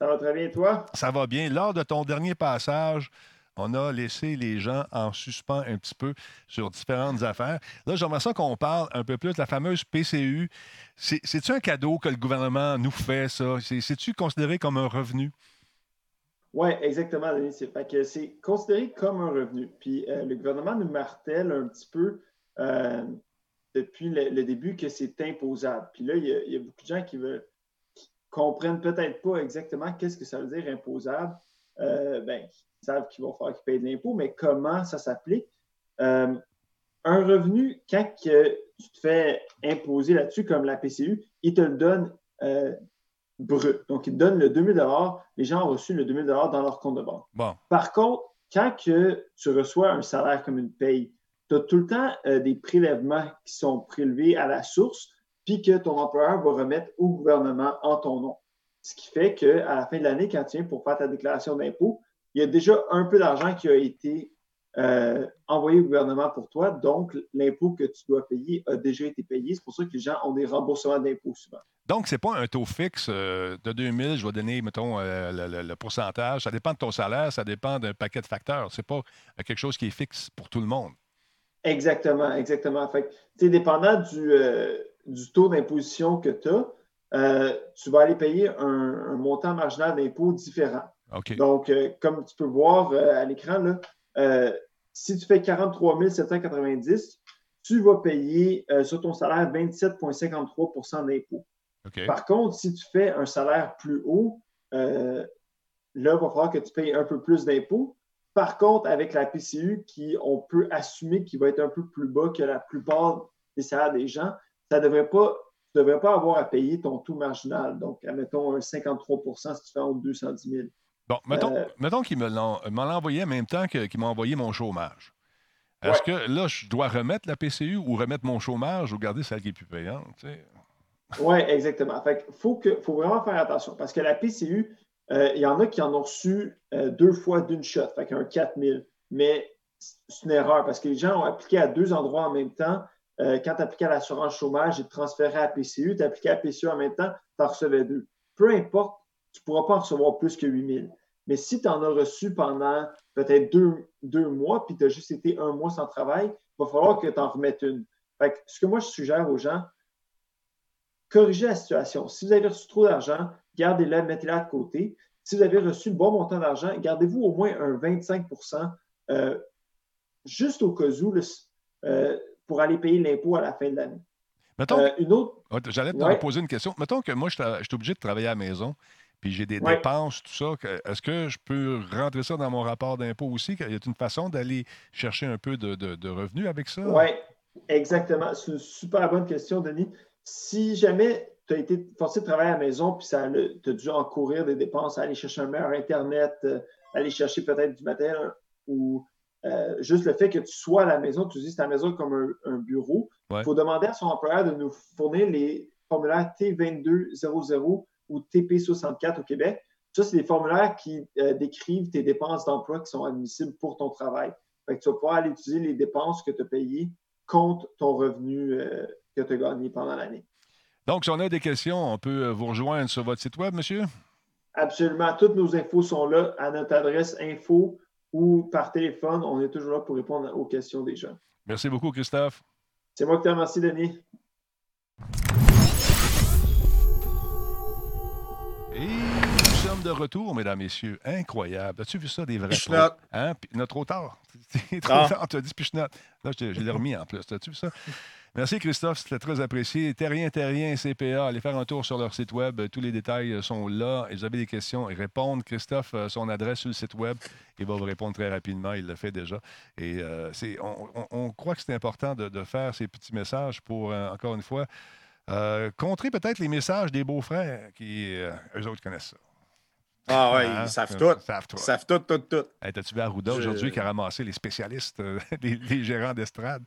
Ça va très bien, toi? Ça va bien. Lors de ton dernier passage, on a laissé les gens en suspens un petit peu sur différentes affaires. Là, j'aimerais ça qu'on parle un peu plus de la fameuse PCU. C'est- C'est-tu un cadeau que le gouvernement nous fait, ça? C'est- C'est-tu considéré comme un revenu? Oui, exactement, Denis. C'est considéré comme un revenu. Puis euh, le gouvernement nous martèle un petit peu euh, depuis le, le début que c'est imposable. Puis là, il y, a, il y a beaucoup de gens qui veulent comprennent peut-être pas exactement qu'est-ce que ça veut dire imposable. Euh, ben, ils savent qu'il va falloir qu'ils payent de l'impôt, mais comment ça s'applique? Euh, un revenu, quand que tu te fais imposer là-dessus, comme la PCU, il te le donne euh, brut. Donc, ils te donnent le 2000 Les gens ont reçu le 2000 dans leur compte de banque. Bon, Par contre, quand que tu reçois un salaire comme une paye, tu as tout le temps euh, des prélèvements qui sont prélevés à la source, puis que ton employeur va remettre au gouvernement en ton nom. Ce qui fait qu'à la fin de l'année, quand tu viens pour faire ta déclaration d'impôt, il y a déjà un peu d'argent qui a été euh, envoyé au gouvernement pour toi. Donc, l'impôt que tu dois payer a déjà été payé. C'est pour ça que les gens ont des remboursements d'impôts souvent. donc c'est pas un taux fixe euh, de 2000, je vais donner, mettons, euh, le, le- le pourcentage. Ça dépend de ton salaire, ça dépend d'un paquet de facteurs. C'est pas euh, quelque chose qui est fixe pour tout le monde. Exactement, exactement. Fait que, tu sais, dépendant du, du taux d'imposition que tu as, tu vas aller payer un, un montant marginal d'impôt différent. Donc, euh, comme tu peux voir euh, à l'écran, euh, si tu fais 43 790, tu vas payer euh, sur ton salaire 27,53% d'impôt. OK. Par contre, si tu fais un salaire plus haut, euh, là, il va falloir que tu payes un peu plus d'impôts. Par contre, avec la PCU, qui, on peut assumer qu'il va être un peu plus bas que la plupart des salaires des gens, ça devrait pas, tu ne devrais pas avoir à payer ton taux marginal. Donc, admettons un 53 si tu fais entre 210 000. Bon, mettons, Euh, mettons qu'il me l'a envoyé en même temps qu'il m'a envoyé mon chômage. Est-ce que là, je dois remettre la PCU ou remettre mon chômage ou garder celle qui est plus payante? tu sais? Oui, exactement. Fait qu'il faut, que, faut vraiment faire attention parce que la PCU, euh, il y en a qui en ont reçu euh, deux fois d'une shot, fait qu'un 4000. Mais c'est une erreur parce que les gens ont appliqué à deux endroits en même temps. Euh, quand tu appliquais à l'assurance chômage, ils te transféraient à PCU. Tu appliquais à PCU en même temps, tu en recevais deux. Peu importe, tu ne pourras pas en recevoir plus que 8000. Mais si tu en as reçu pendant peut-être deux, deux mois, puis tu as juste été un mois sans travail, il va falloir que tu en remettes une. Fait que ce que moi, je suggère aux gens, corrigez la situation. Si vous avez reçu trop d'argent, gardez-la, mettez-la de côté. Si vous avez reçu le bon montant d'argent, gardez-vous au moins un 25% euh, juste au cas où, euh, pour aller payer l'impôt à la fin de l'année. Euh, une autre. Ah, J'allais te Ouais. poser une question. Mettons que moi, je suis obligé de travailler à la maison, puis j'ai des Ouais. dépenses, tout ça. Est-ce que je peux rentrer ça dans mon rapport d'impôt aussi? qu'il Y a une façon d'aller chercher un peu de, de- de revenus avec ça? Oui, exactement. C'est une super bonne question, Denis. Si jamais tu as été forcé de travailler à la maison, puis tu as dû encourir des dépenses, aller chercher un meilleur Internet, euh, aller chercher peut-être du matériel ou euh, juste le fait que tu sois à la maison, tu utilises ta maison comme un, un bureau, il Ouais. faut demander à son employeur de nous fournir les formulaires T2200 ou TP64 au Québec. Ça, c'est des formulaires qui euh, décrivent tes dépenses d'emploi qui sont admissibles pour ton travail. Fait que tu vas pouvoir aller utiliser les dépenses que tu as payées contre ton revenu euh, que tu as gagné pendant l'année. Donc, si on a des questions, on peut vous rejoindre sur votre site web, monsieur? Absolument. Toutes nos infos sont là à notre adresse info ou par téléphone. On est toujours là pour répondre aux questions des gens. Merci beaucoup, Christophe. C'est moi qui te remercie, Denis. Et nous sommes de retour, mesdames, messieurs. Incroyable. As-tu vu ça, des vrais pros? Hein? Puis- Non, trop tard. Trop Ah. tard, tu as dit pichenotte. Là, je je l'ai remis en plus. As-tu vu ça? Merci, Christophe. C'était très apprécié. Terrien, Terrien, CPA. Allez faire un tour sur leur site web. Tous les détails sont là. Et vous avez des questions, répondre. Christophe, euh, son adresse sur le site web, il va vous répondre très rapidement. Il le fait déjà. Et euh, on, croit que c'est important de, faire ces petits messages pour, euh, encore une fois, contrer peut-être les messages des beaux-frères qui, eux autres, connaissent ça. Ah ouais, Hein? ils savent Ils tout. savent tout. Ils savent tout, tout, tout. Hey, T'as-tu vu Arruda aujourd'hui qui a ramassé les spécialistes, euh, les, les gérants d'estrade?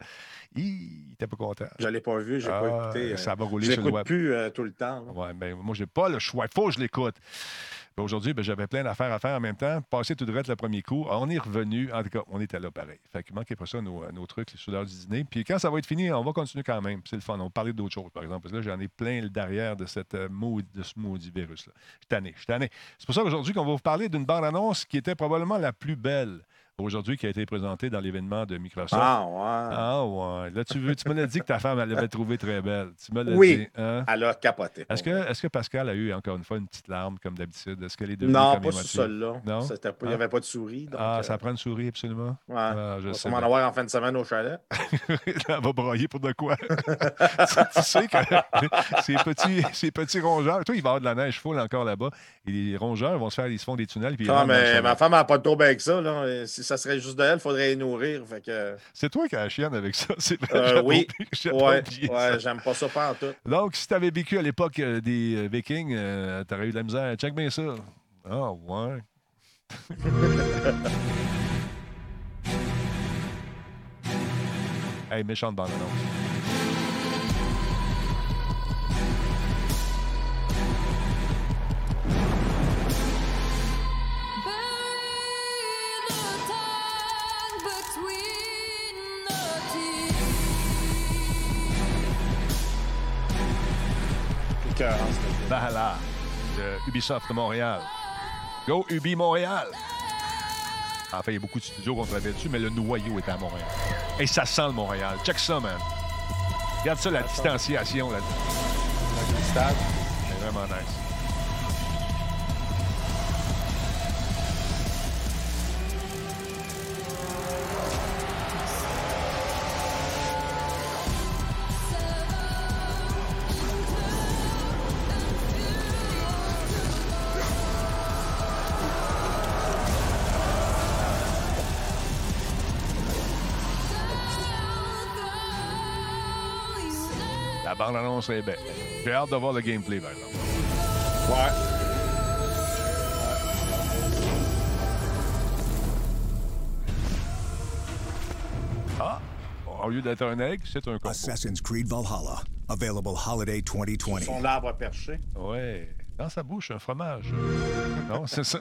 Il était pas content. Je l'ai pas vu, j'ai Ah, pas écouté. euh, ça va rouler sur le web. plus euh, tout le temps. Ouais, ben, moi, j'ai pas le choix. Il faut que je l'écoute. Ben, Aujourd'hui, ben, j'avais plein d'affaires à faire en même temps. Passer tout de suite le premier coup. On est revenu. En tout cas, on était là pareil. Fait qu'il manquait pas ça, nos, nos trucs, les soudeurs du dîner. Puis quand ça va être fini, on va continuer quand même. C'est le fun. On va parler d'autres choses, par exemple. Parce que là, j'en ai plein le derrière de, cette, euh, de ce maudit virus-là. Je suis tanné, je suis tanné. C'est pour ça qu'aujourd'hui, qu'on va vous parler d'une bande-annonce qui était probablement la plus belle aujourd'hui qui a été présentée dans l'événement de Microsoft. Ah ouais. Ah ouais. Là, tu, veux, tu me l'as dit que ta femme, elle l'avait trouvée très belle. Tu me l'as Oui. dit. hein? Elle a capoté. Est-ce que, est que Pascal a eu encore une fois une petite larme comme d'habitude? Est-ce qu'elle est devenue Non, comme pas sur celle-là. Non? Pas- Il n'y Hein? avait pas de souris. donc, Ah, euh, ça prend une souris, absolument? Ouais. Ah, je on va sais en avoir en fin de semaine au chalet. Elle va broyer pour de quoi? tu, tu sais que ces petits, ces petits rongeurs, toi, il va y avoir de la neige full encore là-bas. Et les rongeurs vont se faire, ils se font des tunnels. Puis ils Non, mais ma femme n'a pas de trouble avec ça. Là. Si ça serait juste de elle, il faudrait les nourrir. Que, C'est toi qui as la chienne avec ça. C'est vrai, euh, oui. Ouais, j'aime pas ça pas en tout. Donc, si tu avais vécu à l'époque euh, des euh, Vikings, tu aurais eu de la misère. Check bien ça. Ah, ouais. hey, méchante bande-annonce. Valhalla de Ubisoft de Montréal. Go Ubi Montréal! En fait, il y a beaucoup de studios qu'on travaille dessus, mais le noyau était à Montréal. Et ça sent le Montréal. Check ça, man. Regarde ça, la distanciation stade. C'est vraiment nice. La bande-annonce est belle. J'ai hâte de voir le gameplay, par exemple. Ouais. Ah! Au lieu d'être un egg, c'est un corbeau. Assassin's Creed Valhalla. Available holiday 2020. Son arbre perché. Ouais. Dans sa bouche, un fromage. non, c'est ça.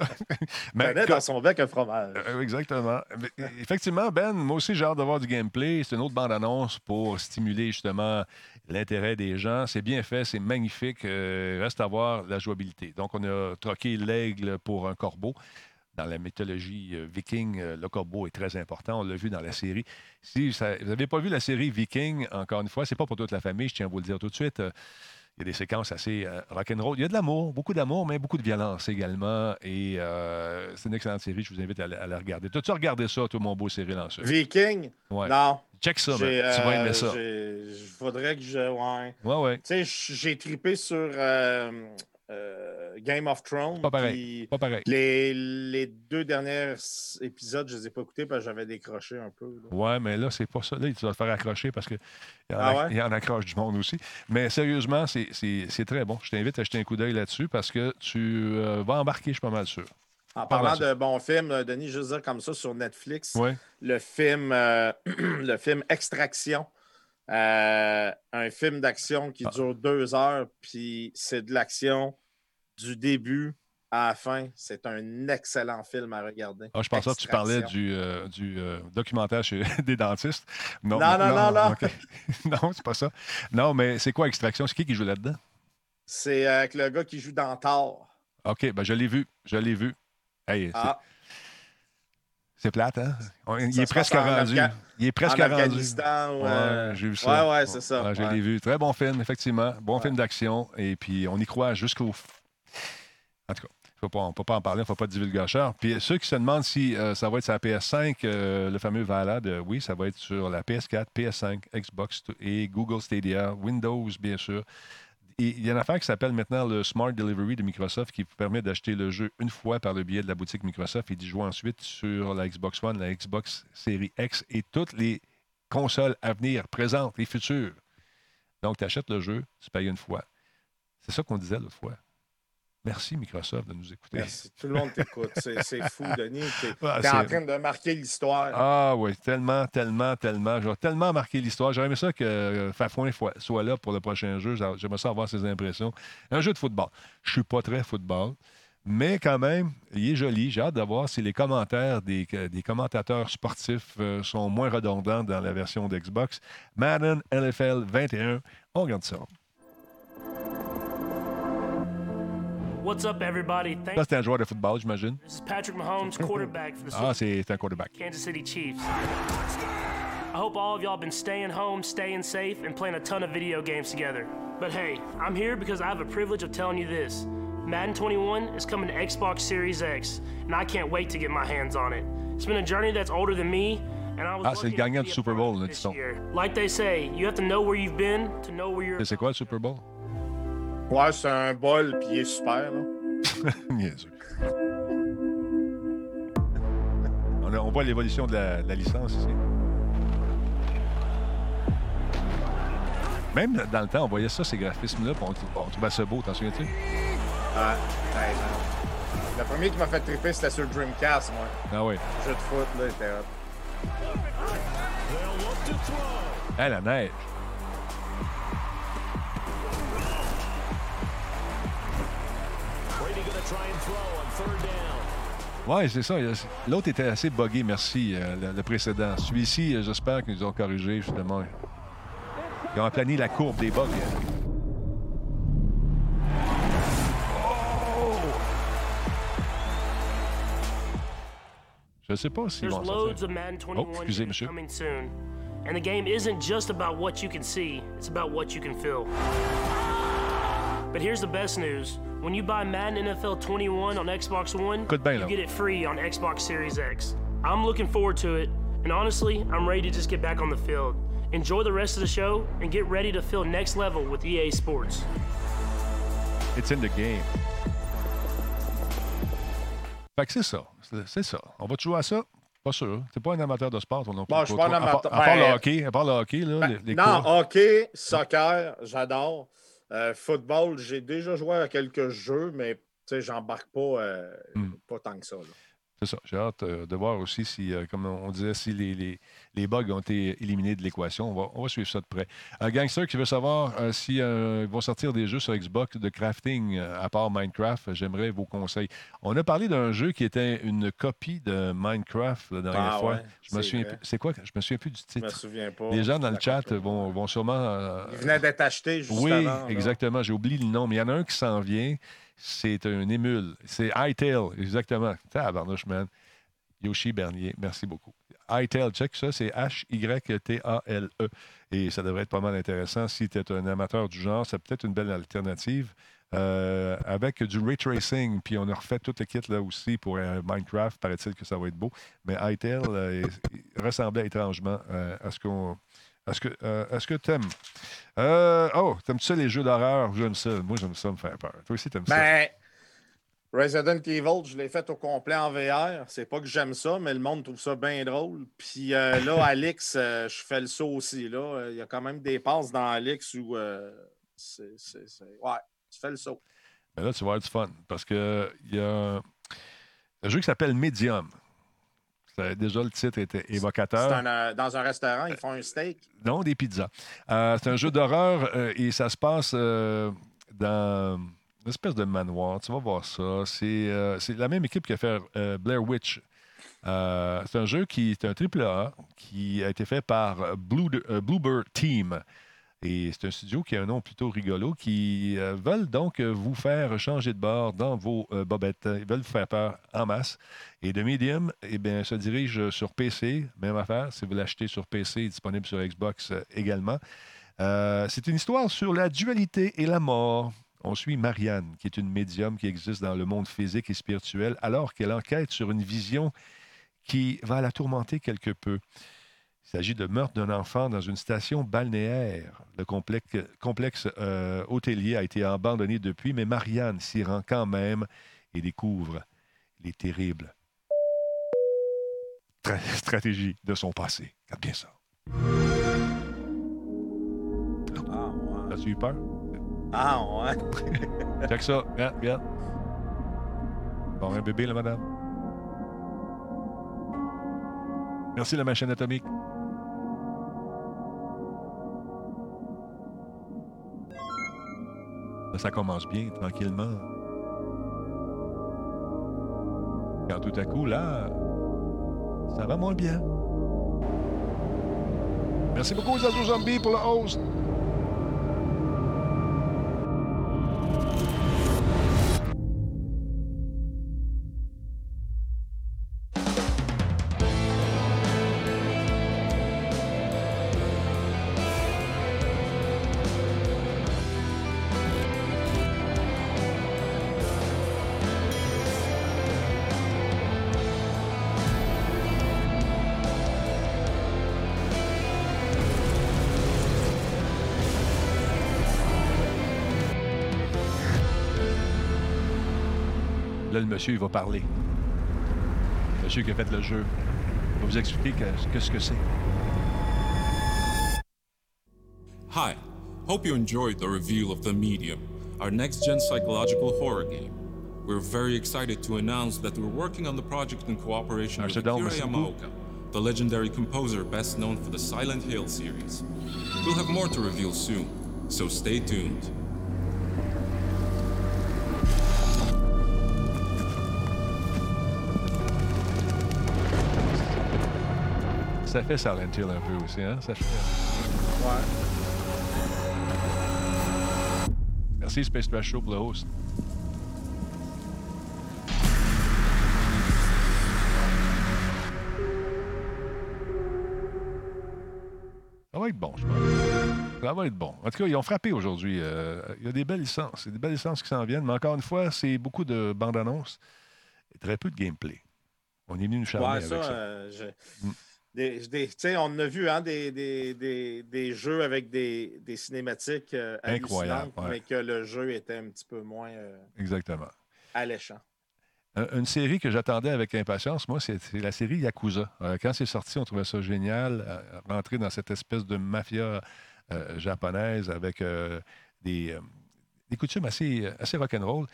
Mais dans son bec un fromage. Euh, exactement. Mais, effectivement, Ben, moi aussi, j'ai hâte de voir du gameplay. C'est une autre bande-annonce pour stimuler justement l'intérêt des gens. C'est bien fait, c'est magnifique. Euh, reste à voir la jouabilité. Donc, on a troqué l'aigle pour un corbeau. Dans la mythologie euh, viking, euh, le corbeau est très important. On l'a vu dans la série. Si vous n'avez pas vu la série Viking, encore une fois, c'est pas pour toute la famille, je tiens à vous le dire tout de suite. Euh, Il y a des séquences assez euh, rock'n'roll. Il y a de l'amour, beaucoup d'amour, mais beaucoup de violence également. Et euh, c'est une excellente série. Je vous invite à, la- à la regarder. T'as-tu regardé ça, toi, mon beau Cyril en Viking? Ouais. Non. Check ça, man. tu vas aimer euh, ça. Je voudrais que je. Ouais. Ouais, ouais. Tu sais, j'ai tripé sur euh, Game of Thrones. Pas pareil. Pas pareil. Les, les deux derniers épisodes, je les ai pas écoutés parce que j'avais décroché un peu. là. Ouais, mais là, c'est pas ça. Là, tu vas te faire accrocher parce qu'il y, en Ah a- ouais? il y en accroche du monde aussi. Mais sérieusement, c'est- très bon. Je t'invite à jeter un coup d'œil là-dessus parce que tu euh, vas embarquer, je suis pas mal sûr. En parlant de bons films, euh, Denis, juste dire comme ça sur Netflix, Ouais. le film, euh, le film Extraction. Euh, un film d'action Ah. qui dure deux heures, puis c'est de l'action du début à la fin. C'est un excellent film à regarder. Ah, je pensais que tu parlais du, euh, du euh, documentaire chez des dentistes. Non, non, non, non. Non, c'est pas ça. Non, mais c'est quoi Extraction? C'est qui qui joue là-dedans? C'est euh, avec le gars qui joue dans Thor. OK, ben je l'ai vu. Je l'ai vu. Hey, c'est- Ah, c'est plate, hein? On- il est presque rendu. Afga- Il est presque en rendu. Ou, euh, Ouais, j'ai vu ça. Ouais, ouais, c'est ça. Ouais, je l'ai vu. Très bon film, effectivement. Bon film d'action. Et puis, on y croit jusqu'au. En tout cas, on ne peut pas en parler, il ne faut pas de divulgateur. Puis, ceux qui se demandent si euh, ça va être sur la PS5, euh, le fameux Valad, euh, oui, ça va être sur la PS4, PS5, Xbox et Google Stadia, Windows, bien sûr. Il y a une affaire qui s'appelle maintenant le Smart Delivery de Microsoft qui vous permet d'acheter le jeu une fois par le biais de la boutique Microsoft et d'y jouer ensuite sur la Xbox One, la Xbox Series X et toutes les consoles à venir, présentes et futures. Donc, tu achètes le jeu, tu payes une fois. C'est ça qu'on disait l'autre fois. Merci Microsoft de nous écouter. Merci. Tout le monde t'écoute. C'est fou, Denis. Tu es, Ah, en train de marquer l'histoire. Ah oui, tellement, tellement, tellement. J'aurais tellement marqué l'histoire. J'aurais aimé ça que euh, Fafouin soit là pour le prochain jeu. J'a- J'aimerais ça avoir ses impressions. Un jeu de football. Je suis pas très football, mais quand même, il est joli. J'ai hâte de voir si les commentaires des commentateurs sportifs euh, sont moins redondants dans la version d'Xbox. Madden NFL 21. On regarde ça. What's up, everybody? Ça, Thanks. c'est un joueur de football, j'imagine. This is Patrick Mahomes, quarterback for the Ah, c'est un quarterback. Kansas City Chiefs. I hope all of y'all been staying home, staying safe, and playing a ton of video games together. But hey, I'm here because I have a privilege of telling you this. Madden 21 is coming to Xbox Series X, and I can't wait to get my hands on it. It's been a journey that's older than me, and I was Ah, c'est le lucky gagnant to du be a Super Bowl, of là, this year. Like they say, you have to know where you've been to know where you're. C'est quoi le Super Bowl? Ouais, c'est un bol, puis il est super. Là. On, a- on voit l'évolution de la, de la licence ici. Même dans le temps, on voyait ça, ces graphismes-là, puis on, on trouvait ça beau, t'en souviens-tu? Ouais. Ouais, non. Le premier qui m'a fait triper, c'était sur le Dreamcast, moi. Ah oui. Le jeu de foot, là, il était throw. Ah, la neige. Ouais, c'est ça. L'autre était assez buggé, merci, euh, le, le précédent. Celui-ci, euh, j'espère qu'ils ont corrigé, justement. Ils ont aplani la courbe des bugs. hein. Je sais pas There's vont sortir. loads of Madden 21 Oh, excusez, monsieur. And the game isn't just about what you can see, it's about what you can feel. But here's the best news. When you buy Madden NFL 21 on Xbox One, Écoute you get it free on Xbox Series X. I'm looking forward to it, and honestly, I'm ready to just get back on the field. Enjoy the rest of the show and get ready to feel next level with EA Sports. It's in the game. Fait que c'est ça. C'est- C'est ça. On va jouer à ça? Pas sûr. T'es pas un amateur de sport, toi non plus. Bon, je suis pas un Toi, à part- amateur. À part, Ben, le hockey, à part le hockey, là, Ben, les, les non, cours. hockey, soccer, j'adore. Euh, football, j'ai déjà joué à quelques jeux, mais tu sais, j'embarque pas, euh, Hmm. pas tant que ça. là. C'est ça. J'ai hâte euh, de voir aussi si, euh, comme on disait, si les, les- les bugs ont été éliminés de l'équation. On va, on va suivre ça de près. Gangster qui veut savoir euh, si ils vont sortir des jeux sur Xbox de crafting à part Minecraft. J'aimerais vos conseils. On a parlé d'un jeu qui était une copie de Minecraft la dernière Ah fois. ouais, je me c'est souviens plus. C'est quoi? Je me souviens plus du Je me titre. souviens pas. Les gens dans le chat vont, vont sûrement. euh, Il venait d'être acheté juste oui, avant. là. exactement. J'ai oublié le nom, mais il y en a un qui s'en vient. C'est un émule. C'est Hytale, exactement. Tabarnouche, man. Yoshi Bernier, merci beaucoup. Hytel, check ça, c'est H-Y-T-A-L-E. Et ça devrait être pas mal intéressant. Si tu es un amateur du genre, c'est peut-être une belle alternative. Euh, avec du ray tracing, puis on a refait tout le kit là aussi pour euh, Minecraft, paraît-il que ça va être beau. Mais Hytel euh, ressemblait étrangement euh, à ce qu'on. Est-ce que euh, est-ce que t'aimes? Euh, oh, t'aimes-tu ça les jeux d'horreur? J'aime ça. Moi, j'aime ça me faire peur. Toi aussi, t'aimes ça? Ben, Resident Evil, je l'ai fait au complet en VR. C'est pas que j'aime ça, mais le monde trouve ça bien drôle. Puis euh, là, Alix, euh, je fais le saut aussi. Là. Euh, Il y a quand même des passes dans Alix où c'est, Ouais, tu fais le saut. Mais là, tu vas avoir du fun. Parce que il y a un jeu qui s'appelle Medium. Déjà, le titre était évocateur. C'est un, euh, dans un restaurant, ils font un steak? Non, des pizzas. Euh, c'est un jeu d'horreur euh, et ça se passe euh, dans une espèce de manoir. Tu vas voir ça. C'est euh, c'est la même équipe qui a fait euh, Blair Witch. Euh, c'est un jeu qui est un triple A qui a été fait par Blue, euh, Bluebird Team. Et c'est un studio qui a un nom plutôt rigolo, qui euh, veulent donc euh, vous faire changer de bord dans vos euh, bobettes. Ils veulent vous faire peur en masse. Et The Medium eh bien, se dirige sur PC, même affaire. Si vous l'achetez sur PC, disponible sur Xbox euh, également. C'est une histoire sur la dualité et la mort. On suit Marianne, qui est une médium qui existe dans le monde physique et spirituel, alors qu'elle enquête sur une vision qui va la tourmenter quelque peu. Il s'agit de meurtre d'un enfant dans une station balnéaire. Le complexe, complexe, euh, hôtelier a été abandonné depuis, mais Marianne s'y rend quand même et découvre les terribles tra- stratégies de son passé. Regarde bien ça. Ah, ouais. As-tu eu peur? Ah, ouais. Check ça. Regarde, regarde. Bon, un bébé, là, madame. Merci, la machine atomique. Ça commence bien, tranquillement. Quand tout à coup, là, ça va moins bien. Merci beaucoup, Zazo Zombie, pour le host. Là, le monsieur, il va parler. Le monsieur qui a fait le jeu. Il va vous expliquer que- qu'est-ce que c'est. Hi, hope you enjoyed the reveal of The Medium, our next gen psychological horror game. We're very excited to announce that we're working on the project in cooperation ah, with Archidel, Akira. Yamaoka, the legendary composer best known for the Silent Hill series. We'll have more to reveal soon, so stay tuned. Ça fait Silent Hill un peu aussi, hein? Ça fait... Ouais. Merci Space Trash Show pour le host. Ça va être bon, je pense. Ça va être bon. En tout cas, ils ont frappé aujourd'hui. Euh, il y a des belles licences. Il y a des belles licences qui s'en viennent. Mais encore une fois, c'est beaucoup de bandes annonces et très peu de gameplay. On est venu nous charmer Ouais, avec ça, ça. euh, je- Mm. Des- des- on a vu hein, des, des, des, des jeux avec des, des cinématiques euh, Incroyable, hallucinantes, ouais. mais que le jeu était un petit peu moins euh, Exactement. alléchant. Un- Une série que j'attendais avec impatience, moi, c'est la série Yakuza. Euh, quand c'est sorti, on trouvait ça génial, rentrer dans cette espèce de mafia japonaise avec des, des coutumes assez, assez rock'n'roll.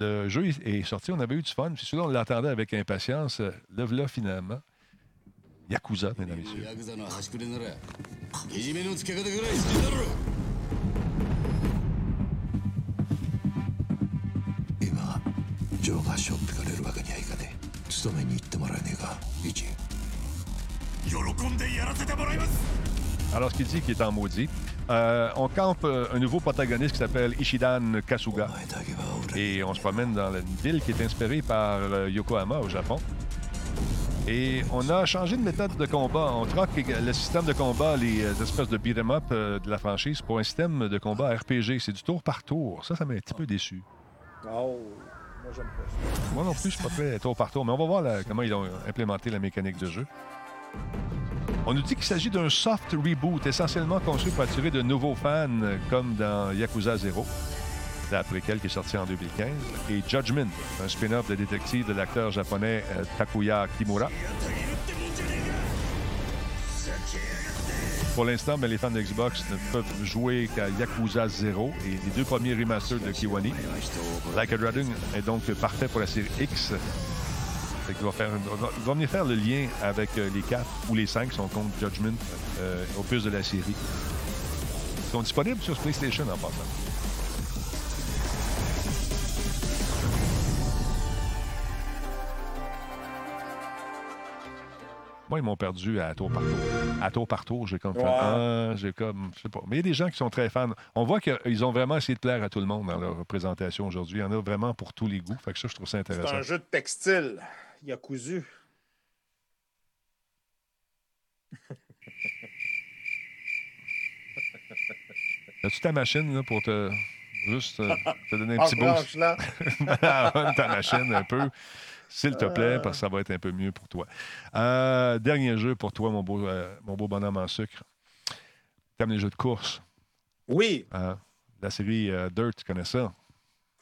Le jeu est- sorti, on avait eu du fun, puis celui-là, on l'attendait avec impatience. Le voilà finalement. Yakuza, mesdames et messieurs. Alors, ce qu'il dit, qui est en maudit, euh, on campe euh, un nouveau protagoniste qui s'appelle Ishidan Kasuga. Et on se promène dans une ville qui est inspirée par euh, Yokohama au Japon. Et on a changé de méthode de combat. On troque le système de combat, les euh, espèces de beat'em up euh, de la franchise, pour un système de combat RPG. C'est du tour par tour. Ça, ça m'a un petit peu déçu. Oh, moi, j'aime pas ça. Moi non plus, je suis pas très tour par tour, mais on va voir là, comment ils ont implémenté la mécanique de jeu. On nous dit qu'il s'agit d'un soft reboot, essentiellement conçu pour attirer de nouveaux fans, euh, comme dans Yakuza 0, la préquelle qui est sorti en 2015, et Judgment, un spin-off de détective de l'acteur japonais euh, Takuya Kimura. Pour l'instant, ben, les fans de Xbox ne peuvent jouer qu'à Yakuza 0 et les deux premiers remasters de Kiwani. Like a Dragon est donc parfait pour la série X. Fait va, va venir faire le lien avec euh, les 4 ou les 5 qui sont contre Judgment euh, au plus de la série. Ils sont disponibles sur PlayStation en passant. Moi, ils m'ont perdu à tour par tour. À tour par tour, j'ai comme fait. Ouais. Ah, j'ai comme. Je sais pas. Mais il y a des gens qui sont très fans. On voit qu'ils ont vraiment essayé de plaire à tout le monde dans leur présentation aujourd'hui. Il y en a vraiment pour tous les goûts. Fait que ça, je trouve ça C'est intéressant. un jeu de textile. Il a cousu. As-tu ta machine là, pour te. Juste euh, te donner un Ah, petit boost? ta machine un peu, s'il te plaît, parce que ça va être un peu mieux pour toi. Euh, dernier jeu pour toi, mon beau, euh, mon beau bonhomme en sucre. T'aimes les jeux de course? Oui. Hein? La série euh, Dirt, tu connais ça?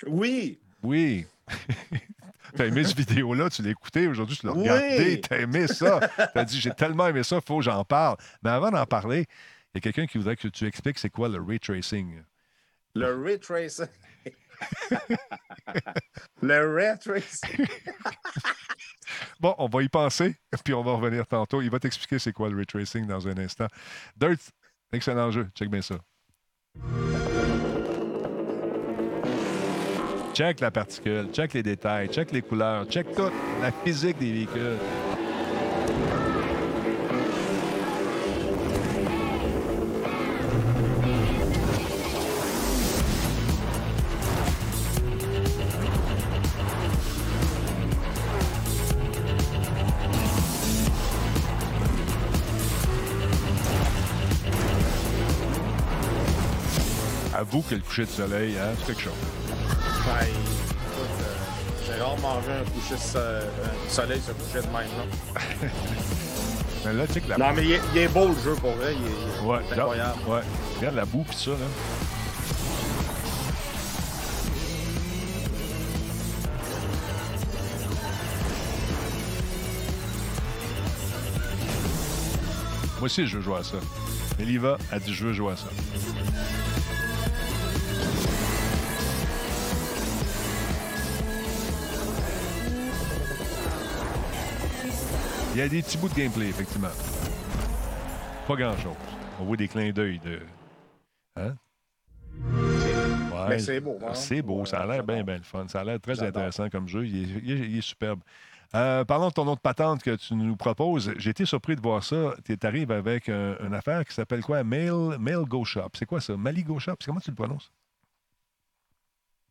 Oui. Oui. T'as aimé cette vidéo-là, tu l'as écouté, aujourd'hui tu l'as Oui. regardé, t'as aimé ça? T'as dit, j'ai tellement aimé ça, il faut que j'en parle. Mais avant d'en parler, il y a quelqu'un qui voudrait que tu expliques c'est quoi le ray tracing? Le ray tracing. le ray tracing. Bon, on va y penser, puis on va revenir tantôt. Il va t'expliquer c'est quoi le ray tracing dans un instant. Dirt, excellent jeu. Check bien ça. Check la particule, check les détails, check les couleurs, check toute la physique des véhicules. Coucher de soleil, hein, c'est quelque chose. Ben, écoute, euh, j'ai rarement vu un coucher de un soleil se coucher de même. là. Mais là, check la Non, mais il est, beau le jeu pour vrai. Il est, Ouais, incroyable. ouais. Regarde la boue pis ça, là. Moi aussi, je veux jouer à ça. Eliva a dit je veux jouer à ça. Y a des petits bouts de gameplay, effectivement. Pas grand-chose. On voit des clins d'œil de. Hein? Ouais. Mais c'est beau, hein? C'est beau. Ça a l'air bien, bien le fun. Ça a l'air très intéressant comme jeu. Il est, il est- il est superbe. Euh, parlons de ton autre patente que tu nous proposes. J'ai été surpris de voir ça. Tu arrives avec un- une affaire qui s'appelle quoi? Mail, Mail Go Shop. C'est quoi ça? Mali Go Shop? C'est Comment tu le prononces?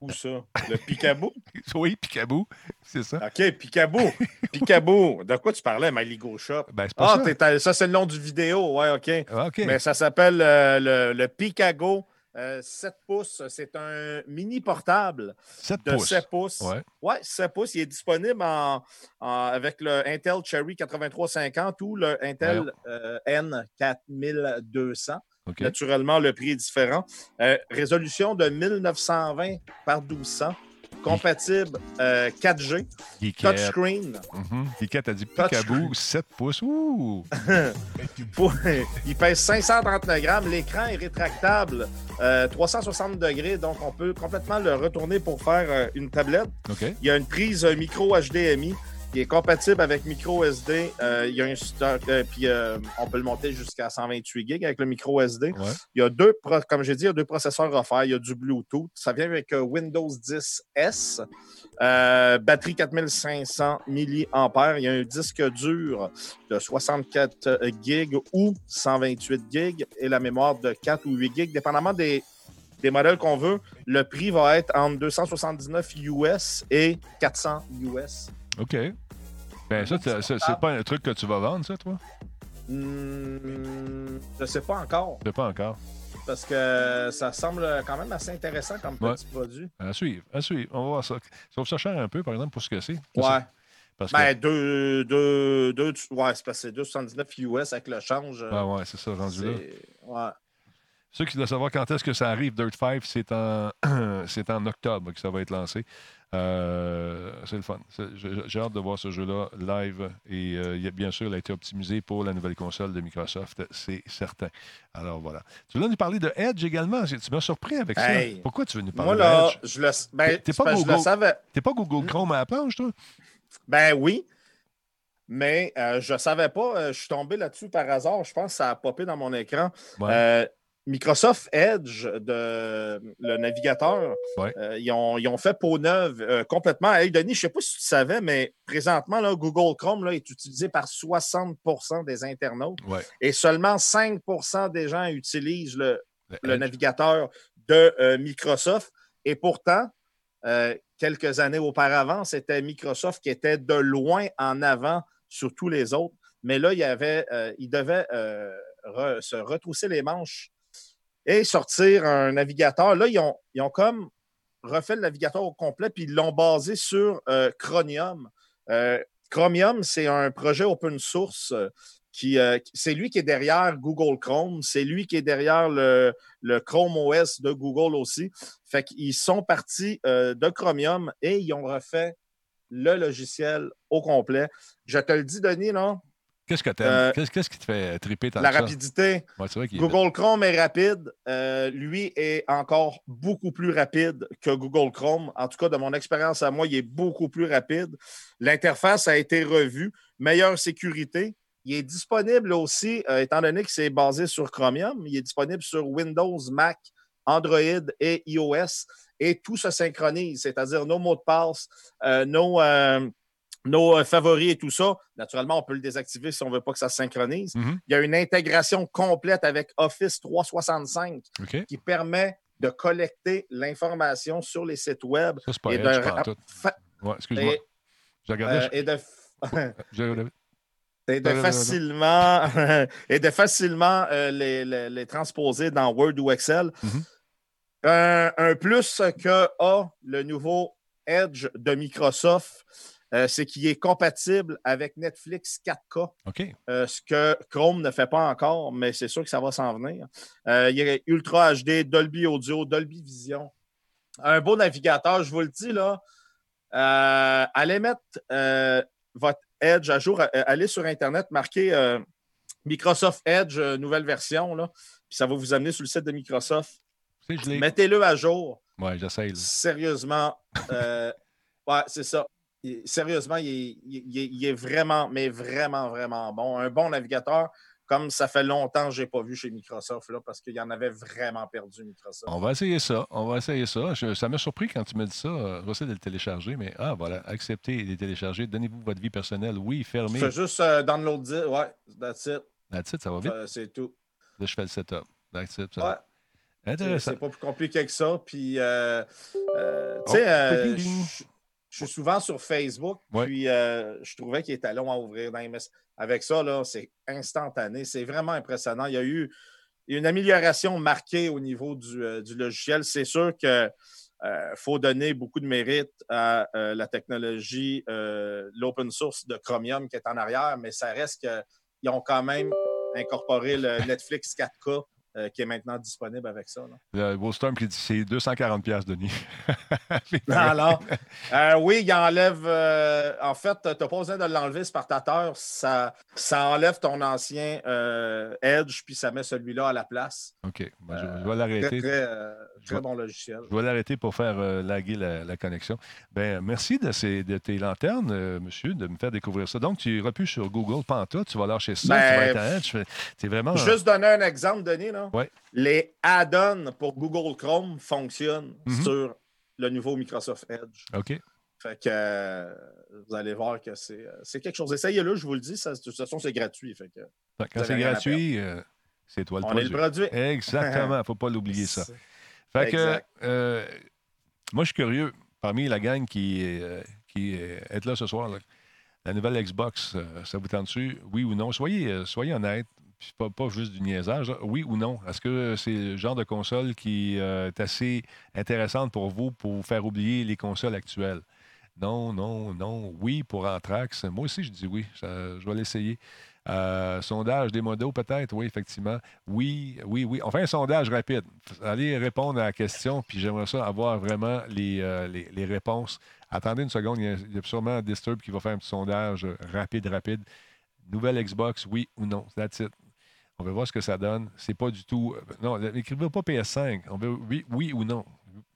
Où ça? Le Picaboo? oui, Picaboo. C'est ça. OK, Picaboo. Picaboo. De quoi tu parlais, Maligo Shop? Ben, c'est pas Ah, ça. ça, c'est le nom du vidéo. Ouais, OK. Ah. Mais ça s'appelle euh, le, le Picago euh, 7 pouces. C'est un mini portable 7 de pouces. 7 pouces. Ouais. Ouais, 7 pouces. Il est disponible en, en- avec le Intel Cherry 8350 ou le Intel euh, N4200. Naturellement, le prix est différent. Euh, résolution de 1920 par 1200. Compatible euh, 4G. Geekette. Touchscreen. Geekette a dit. Picaboo, 7 pouces. Ouh! Il pèse 539 grammes. L'écran est rétractable, euh, 360 degrés, donc on peut complètement le retourner pour faire euh, une tablette. Il y a une prise euh, micro HDMI qui est compatible avec micro SD. Euh, il y a un stock, euh, puis euh, on peut le monter jusqu'à 128 GB avec le micro SD. Ouais. Il y a deux, comme j'ai dit, il y a deux processeurs offerts. Il y a du Bluetooth. Ça vient avec Windows 10 S. Batterie 4500 mAh. Il y a un disque dur de 64 GB ou 128 GB et la mémoire de 4 ou 8 GB, dépendamment des, des modèles qu'on veut. Le prix va être entre 279 US et 400 US. OK. Ben, ça, c'est pas un truc que tu vas vendre, ça, toi? Hmm, je sais pas encore. Je sais pas encore. Parce que ça semble quand même assez intéressant comme Ouais. petit produit. À suivre, à suivre. On va voir ça. Sauf ça cher un peu, par exemple, pour ce que c'est. Ouais. Parce Ben, que... deux, deux, deux, ouais, c'est parce que c'est 279 US avec le change. Ah ouais, c'est ça, rendu là. Ouais. Ceux qui doivent savoir quand est-ce que ça arrive, Dirt 5, c'est en, c'est en octobre que ça va être lancé. Euh, c'est le fun. J'ai hâte de voir ce jeu-là live. Et euh, bien sûr, il a été optimisé pour la nouvelle console de Microsoft, c'est certain. Alors voilà. Tu voulais nous parler de Edge également? Tu m'as surpris avec Hey. ça. Pourquoi tu veux nous parler Moi, là, d'Edge? je le, ben, T'es pas Google- savais. Pas Google Chrome à la planche, toi? Ben oui. Mais euh, je ne savais pas. euh, je suis tombé là-dessus par hasard. Je pense que ça a popé dans mon écran. Ouais. Euh, Microsoft Edge, de, le navigateur, Ouais. euh, ils, ont, ils ont fait peau neuve euh, complètement. Hey, Denis, je ne sais pas si tu savais, mais présentement, là, Google Chrome là, est utilisé par 60% des internautes Ouais. et seulement 5% des gens utilisent le, Le le Edge. navigateur de euh, Microsoft. Et pourtant, euh, quelques années auparavant, c'était Microsoft qui était de loin en avant sur tous les autres. Mais là, il, y avait, euh, il devait euh, re- se retrousser les manches et sortir un navigateur. Là, ils ont, ils ont comme refait le navigateur au complet, puis ils l'ont basé sur euh, Chromium. Euh, Chromium, c'est un projet open source euh, qui, c'est lui qui est derrière Google Chrome, c'est lui qui est derrière le, Chrome OS de Google aussi. Fait qu'ils sont partis de Chromium et ils ont refait le logiciel au complet. Je te le dis, Denis, là, Qu'est-ce que t'aimes? Euh, Qu'est-ce qui te fait triper tant la ça? rapidité. Ouais, c'est vrai qu'il est Google Chrome est rapide. Euh, lui est encore beaucoup plus rapide que Google Chrome. En tout cas, de mon expérience à moi, il est beaucoup plus rapide. L'interface a été revue. Meilleure sécurité. Il est disponible aussi, euh, étant donné que c'est basé sur Chromium, il est disponible sur Windows, Mac, Android et iOS. Et tout se synchronise, c'est-à-dire nos mots de passe, euh, nos, euh, nos euh, favoris et tout ça. Naturellement, on peut le désactiver si on ne veut pas que ça se synchronise. Mhm. Il y a une intégration complète avec Office 365 OK. qui permet de collecter l'information sur les sites web. Ça, et de pas en ra- tout. fa- Ouais, excuse-moi. et, J'ai regardé. euh, je- et de, j'ai regardé- et de facilement, et de facilement euh, les, les- les transposer dans Word ou Excel. Mhm. un, un plus que a le nouveau Edge de Microsoft, euh, c'est qu'il est compatible avec Netflix 4K. OK. Euh, ce que Chrome ne fait pas encore, mais c'est sûr que ça va s'en venir. Euh, il y a Ultra HD, Dolby Audio, Dolby Vision. Un beau navigateur, je vous le dis, là. Allez mettre votre Edge à jour. allez sur Internet, marquez Microsoft Edge, nouvelle version, là, puis ça va vous amener sur le site de Microsoft. Mettez-le à jour. Ouais, j'essaye. Sérieusement, ouais, c'est ça. Il- sérieusement, il est, il vraiment, mais vraiment, vraiment bon. Un bon navigateur, comme ça fait longtemps que je n'ai pas vu chez Microsoft, là, parce qu'il y en avait vraiment perdu, Microsoft. On va essayer ça. On va essayer ça. Je- ça m'a surpris quand tu m'as dit ça. Euh, Je vais essayer de le télécharger, mais ah, voilà. Acceptez et les télécharger. Donnez-vous votre vie personnelle. Oui, fermez. Fais juste euh, download it, ouais, that's it. That's it, ça va vite. Euh, c'est tout. Là, je fais le setup. That's it. ça Ouais. C'est Intéressant. c'est pas plus compliqué que ça. Puis, euh, euh, tu Oh, sais, euh, je suis souvent sur Facebook, Ouais. puis euh, je trouvais qu'il était long à ouvrir dans Avec ça, là, c'est instantané. C'est vraiment impressionnant. Il y a eu une amélioration marquée au niveau du, euh, du logiciel. C'est sûr qu'il faut donner beaucoup de mérite à euh, la technologie, euh, l'open source de Chromium qui est en arrière, mais ça reste qu'ils ont quand même incorporé le Netflix 4K euh, qui est maintenant disponible avec ça. là. Le Wolfstorm qui dit c'est 240 pièces Denis. Alors, euh, oui, il enlève. euh, en fait, tu n'as pas besoin de l'enlever, ce partateur. Ça, ça enlève ton ancien Edge, puis ça met celui-là à la place. OK. Ben, je, je vais l'arrêter. Très, bon logiciel. Je vais l'arrêter pour faire euh, laguer la, la connexion. Ben, merci de, ces, de tes lanternes, euh, monsieur, de me faire découvrir ça. Donc, tu iras plus sur Google Panta, tu vas lâcher ça, Ben, tu vas être à Edge. Tu es vraiment. Juste donner un exemple, Denis. Là. Ouais. Les add-ons pour Google Chrome fonctionnent Mhm. sur le nouveau Microsoft Edge. OK. Fait que euh, vous allez voir que c'est quelque chose. Essayez-le, je vous le dis. Ça, de toute façon, c'est gratuit. Fait que, Quand c'est gratuit, c'est toi le On produit. est le produit. Exactement, il ne faut pas l'oublier ça. Fait que, euh, moi, je suis curieux, parmi la gang qui, est, euh, qui est est là ce soir, là, La nouvelle Xbox, euh, ça vous tente dessus? Oui ou non? Soyez, euh, soyez honnête. Puis pas, pas juste du niaisage. là. Oui ou non? Est-ce que c'est le genre de console qui euh, est assez intéressante pour vous pour vous faire oublier les consoles actuelles? Non, non, non. Oui pour Anthrax. Moi aussi, je dis oui. Ça- je vais l'essayer. Euh, sondage des modos, peut-être, oui, effectivement. Oui, oui, oui. On fait un sondage rapide. Allez répondre à la question, puis j'aimerais ça avoir vraiment les, euh, les- les réponses. Attendez une seconde, il y a, il y a sûrement Disturb qui va faire un petit sondage rapide, rapide. Nouvelle Xbox, oui ou non? That's it. On va voir ce que ça donne. C'est pas du tout. euh, Non, n'écrivez pas PS5. On veut oui, oui ou non?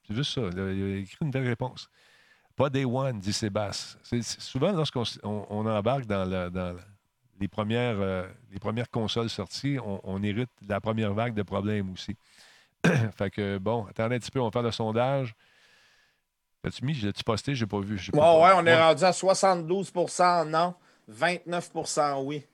C'est juste ça. écrit une belle réponse. Pas Day One, dit Sébastien. Souvent, lorsqu'on on, embarque dans, la- dans les, premières, euh, les premières consoles sorties, on, on hérite de la première vague de problèmes aussi. fait que, bon, attendez un petit peu, on va faire le sondage. As-tu mis, l'as-tu posté? J'ai pas vu. j'ai Ouais, pas- ouais, on est rendu à 72% non, 29% oui.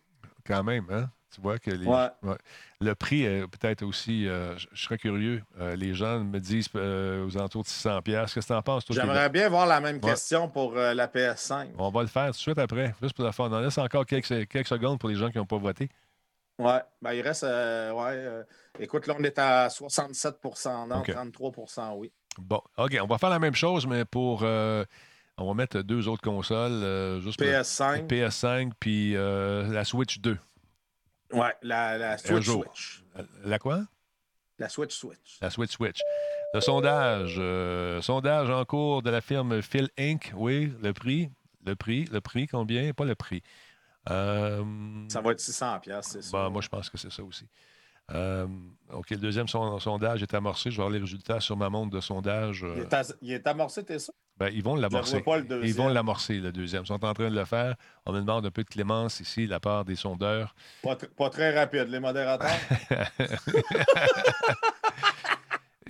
Quand même, hein? Tu vois que les- Ouais. ouais. le prix est peut-être aussi, euh, je serais curieux. Euh, les gens me disent euh, aux alentours de 600 pièces. Qu'est-ce que tu en penses? toi, J'aimerais bien voir la même Ouais. question pour la PS5. On va le faire tout de suite après, juste pour la fun. On en laisse encore quelques, quelques secondes pour les gens qui n'ont pas voté. Ouais, ben, il reste. ouais, écoute, là, on est à 67% non, OK. 33 oui. Bon, OK, on va faire la même chose, mais pour. on va mettre deux autres consoles. juste pour- PS5. PS5, puis la Switch 2. Ouais, la, Switch. Switch. La quoi? La Switch Switch. La Switch Switch. Le sondage. euh, sondage en cours de la firme Phil Inc. Oui, le prix. Le prix. Le prix, combien? Pas le prix. Euh, Ça va être 600 c'est ça. Bon, moi, je pense que c'est ça aussi. Euh, OK, le deuxième son- sondage est amorcé. Je vais avoir les résultats sur ma montre de sondage. euh, Il est, as- il est amorcé, t'es ça? Ben, ils vont l'amorcer. Ils deuxième. vont l'amorcer, le deuxième. Ils sont en train de le faire. On me demande un peu de clémence ici, de la part des sondeurs. Pas, tr- pas très rapide, les modérateurs.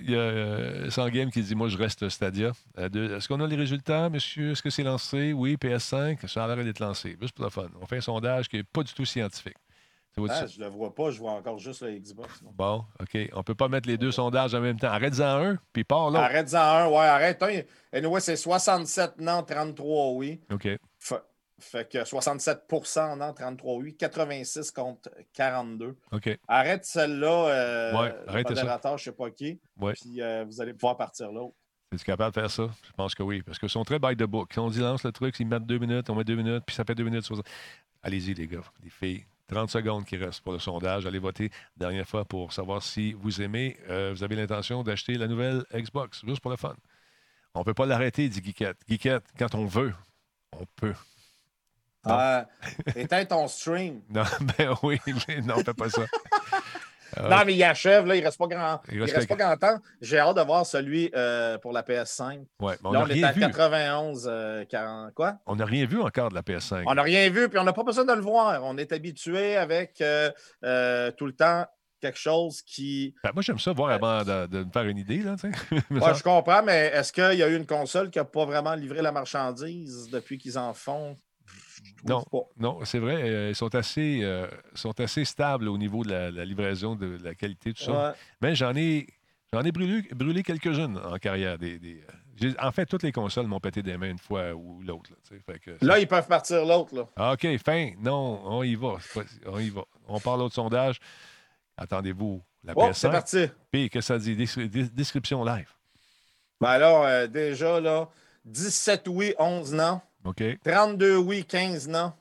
Il y a euh, Sangame qui dit Moi, je reste Stadia. Euh, Est-ce qu'on a les résultats, monsieur? Est-ce que c'est lancé? Oui, PS5. Ça a l'air d'être lancé. Juste pour le fun. On fait un sondage qui n'est pas du tout scientifique. Ah, je le vois pas, je vois encore juste le Xbox. non. Bon, OK. On ne peut pas mettre les deux sondages en même temps. Arrête-en un, puis pars là. Arrête-en un, ouais, arrête un. Anyway, c'est 67 non, 33 oui. OK. Fait, fait que 67% non, 33 oui. 86 contre 42. OK. Arrête celle-là, euh, Ouais, le arrêtez ça. modérateur, je sais pas qui. Ouais. Puis euh, vous allez pouvoir partir là. Es-tu capable de faire ça? Je pense que oui. Parce qu'ils sont très by the book. Quand on dit lance le truc, ils mettent deux minutes, on met deux minutes, puis ça fait deux minutes. Allez-y, les gars, les filles. 30 secondes qui restent pour le sondage. Allez voter dernière fois pour savoir si vous aimez, euh, vous avez l'intention d'acheter la nouvelle Xbox, juste pour le fun. On ne peut pas l'arrêter, dit Geekette. Geekette, quand on veut, on peut. Euh, éteins ton stream. Non, ben oui, non, fais pas ça. Euh, Non, mais il achève, là, il reste pas grand, Il il reste reste pas grand temps. J'ai hâte de voir celui euh, pour la PS5. ouais, mais on là, on est à vu. 91, euh, 40, quoi? On n'a rien vu encore de la PS5. On n'a rien vu, puis on n'a pas besoin de le voir. On est habitué avec tout le temps quelque chose qui. Ben, moi, j'aime ça voir avant de, de me faire une idée. Là, Ouais, je comprends, mais est-ce qu'il y a eu une console qui n'a pas vraiment livré la marchandise depuis qu'ils en font? Je trouve Non, pas. non c'est vrai. euh, ils sont assez, euh, sont assez stables au niveau de la, la livraison, de la qualité, tout ça. Ouais. Mais j'en ai, j'en ai brûlé, brûlé quelques-unes en carrière. Des, des- euh, en fait, toutes les consoles m'ont pété des mains une fois ou l'autre. là, ils peuvent partir l'autre. là. Ah, OK, fin. Non, on y va. Pas- On y va. On parle l'autre sondage. Attendez-vous. La Oh, PS5. c'est parti. Puis, qu'est-ce que ça dit? Des- des- description live. Ben alors, euh, déjà, là, 17 oui, 11 non. OK. 32 oui, 15 non.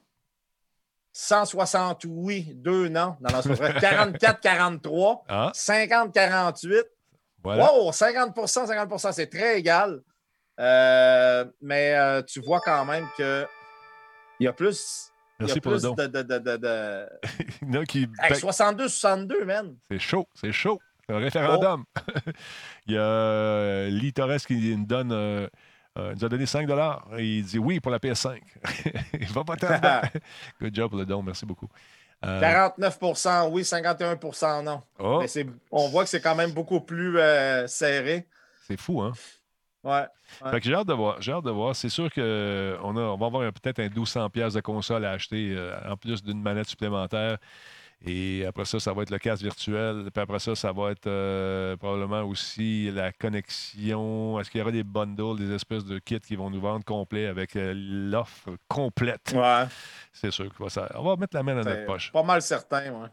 160 oui, 2 non. Non, non, c'est pas vrai. 44, 43. Ah. 50, 48. Voilà. Wow, 50% 50% c'est très égal. Euh, mais euh, tu vois quand même que il y a plus. il y a Merci pour le plus don. de, de, de, Il y en a qui. Hey, 62-62, man. C'est chaud, c'est chaud. C'est un référendum. Il y a euh, Lee Torres qui nous donne. euh, euh, il nous a donné 5 Il dit oui pour la PS5. il va pas dedans. Good job pour le don, merci beaucoup. Euh, 49% oui, 51% non. Oh. Mais on voit que c'est quand même beaucoup plus euh, serré. c'est fou, hein? Ouais. ouais. Fait que j'ai hâte de voir. J'ai hâte de voir. C'est sûr qu'on on a- on va avoir peut-être un 1200$ pièces de console à acheter euh, en plus d'une manette supplémentaire. Et après ça, ça va être le casque virtuel. Puis après ça, ça va être euh, probablement aussi la connexion. Est-ce qu'il y aura des bundles, des espèces de kits qui vont nous vendre complet avec euh, l'offre complète? Ouais. C'est sûr ça. On va mettre la main dans notre poche. Pas mal certain, ouais.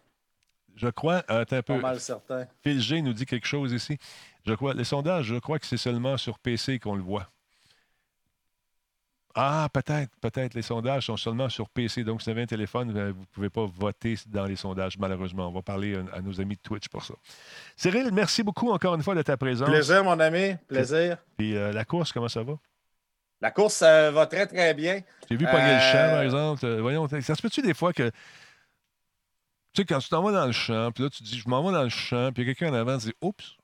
Je crois, euh, attends un Pas peu. mal certain. Phil G nous dit quelque chose ici. Je crois, les sondages, je crois que c'est seulement sur PC qu'on le voit. Ah, peut-être, peut-être. Les sondages sont seulement sur PC. Donc, si vous avez un téléphone, euh, vous ne pouvez pas voter dans les sondages, malheureusement. On va parler euh, à nos amis de Twitch pour ça. Cyril, merci beaucoup encore une fois de ta présence. Plaisir, mon ami. Plaisir. Puis euh, la course, comment ça va? La course euh, va très, très bien. J'ai vu pogner le champ, par Euh, exemple. Euh, voyons, ça se peut-tu des fois que. Tu sais, quand tu t'en vas dans le champ, puis là, tu dis, je m'en vais dans le champ, puis quelqu'un en avant dit, oups,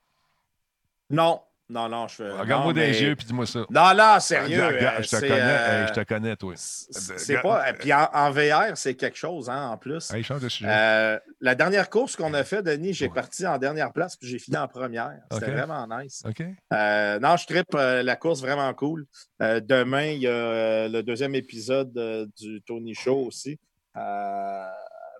Non. Non, non, je fais. regarde-moi dans les mais- yeux, puis dis-moi ça. Non, non, sérieux. Euh, je te connais, euh, je te connais, toi. C'est pas. et Puis en, en VR, c'est quelque chose, hein, en plus. Hey, change de sujet. Euh, la dernière course qu'on a fait, Denis, j'ai parti en dernière place, puis j'ai fini en première. C'était vraiment nice. OK? Euh, non, je tripe euh, la course vraiment cool. Euh, demain, il y a euh, le deuxième épisode euh, du Tony Show aussi.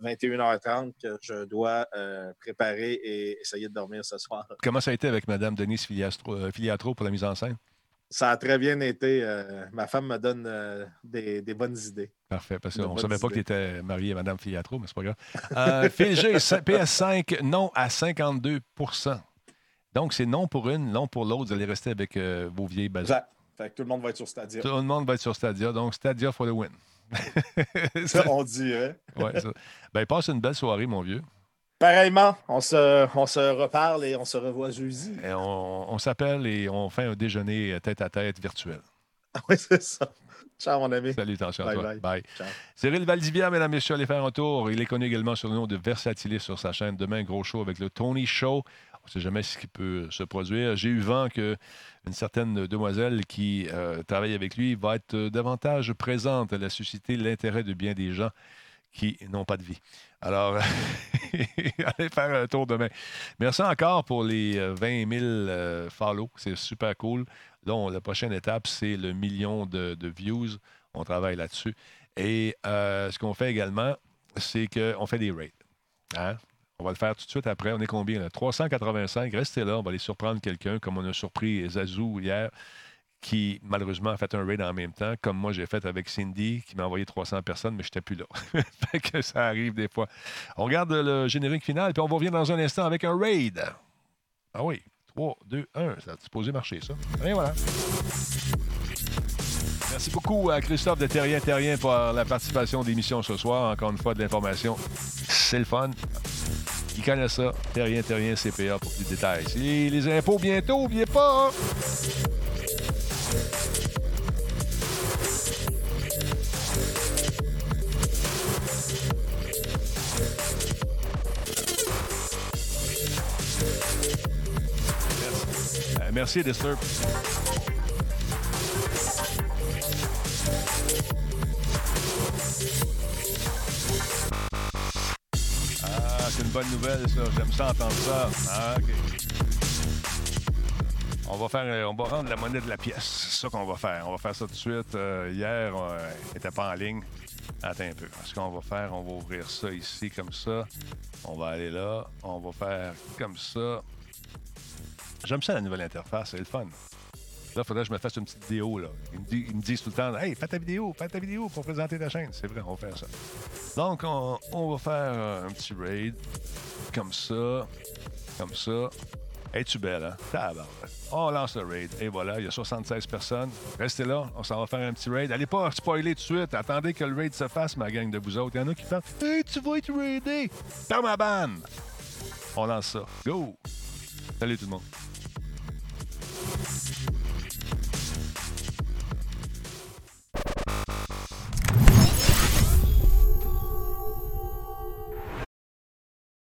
À 21h30 que je dois euh, préparer et essayer de dormir ce soir. Comment ça a été avec Mme Denise Filiastro, euh, Filiatro pour la mise en scène? Ça a très bien été. euh, ma femme me donne euh, des, des bonnes idées. Parfait, parce qu'on ne savait pas que tu idées. étais marié à Mme Filiatro, mais c'est pas grave. Euh, G, PS5, non à 52% Donc, c'est non pour une, non pour l'autre. Vous allez rester avec vos vieilles bases. Exact. Fait que tout le monde va être sur Stadia. Tout le monde va être sur Stadia. Donc, Stadia for the win. Ça, on dirait. Ouais, ça. Ben, passe une belle soirée, mon vieux. Pareillement, on se, on se reparle et on se revoit jeudi. Et on on s'appelle et on fait un déjeuner tête à tête virtuel. Oui, c'est ça. Ciao, mon ami. Salut, attention à Bye, toi. bye. Bye. Ciao. Cyril Valdivia, mesdames, messieurs, allez faire un tour. Il est connu également sur le nom de Versatilis sur sa chaîne. Demain, gros show avec le Tony Show. On ne sait jamais ce qui peut se produire. J'ai eu vent qu'une certaine demoiselle qui euh, travaille avec lui va être euh, davantage présente. Elle a suscité l'intérêt de bien des gens qui n'ont pas de vie. Alors, allez faire un tour demain. Merci encore pour les euh, 20 000 euh, follow. C'est super cool. Là, on- la prochaine étape, c'est le million de, views. On travaille là-dessus. Et euh, ce qu'on fait également, c'est qu'on fait des raids. Hein? On va le faire tout de suite après. On est combien? Là? 385. Restez là. On va aller surprendre quelqu'un, comme on a surpris Zazou hier, qui malheureusement a fait un raid en même temps, comme moi j'ai fait avec Cindy, qui m'a envoyé 300 personnes, mais je n'étais plus là. fait que ça arrive des fois. On regarde le générique final, puis on revient dans un instant avec un raid. Ah oui. 3, 2, 1. Ça a supposé marcher, ça. Et voilà. Merci beaucoup à Christophe de Terrien Terrien pour la participation à l'émission ce soir. Encore une fois, de l'information. C'est le fun. Il connaît ça. Terrien Terrien CPA pour plus de détails. Et les impôts bientôt, n'oubliez pas. hein? Euh, merci, Disturb. Bonne nouvelle, ça. J'aime ça entendre ça. Ah. On va faire, euh, on va rendre la monnaie de la pièce. C'est ça qu'on va faire. On va faire ça tout de suite. Euh, hier, on n'était pas en ligne. Attends un peu. Ce qu'on va faire, on va ouvrir ça ici comme ça. On va aller là. On va faire comme ça. J'aime ça la nouvelle interface. C'est le fun. Là, il faudrait que je me fasse une petite vidéo. Là. Ils, me disent, ils me disent tout le temps Hey, fais ta vidéo, fais ta vidéo pour présenter ta chaîne. C'est vrai, on va faire ça. Donc, on, va faire euh, un petit raid. Comme ça. Comme ça. Es-tu belle, hein? Tabarnak. On lance le raid. Et voilà, il y a 76 personnes. Restez là, on s'en va faire un petit raid. Allez pas spoiler tout de suite. Attendez que le raid se fasse, ma gang de vous autres. Il y en a qui font Hey, tu vas être raidé. Dans ma banne. On lance ça. Go! Salut tout le monde.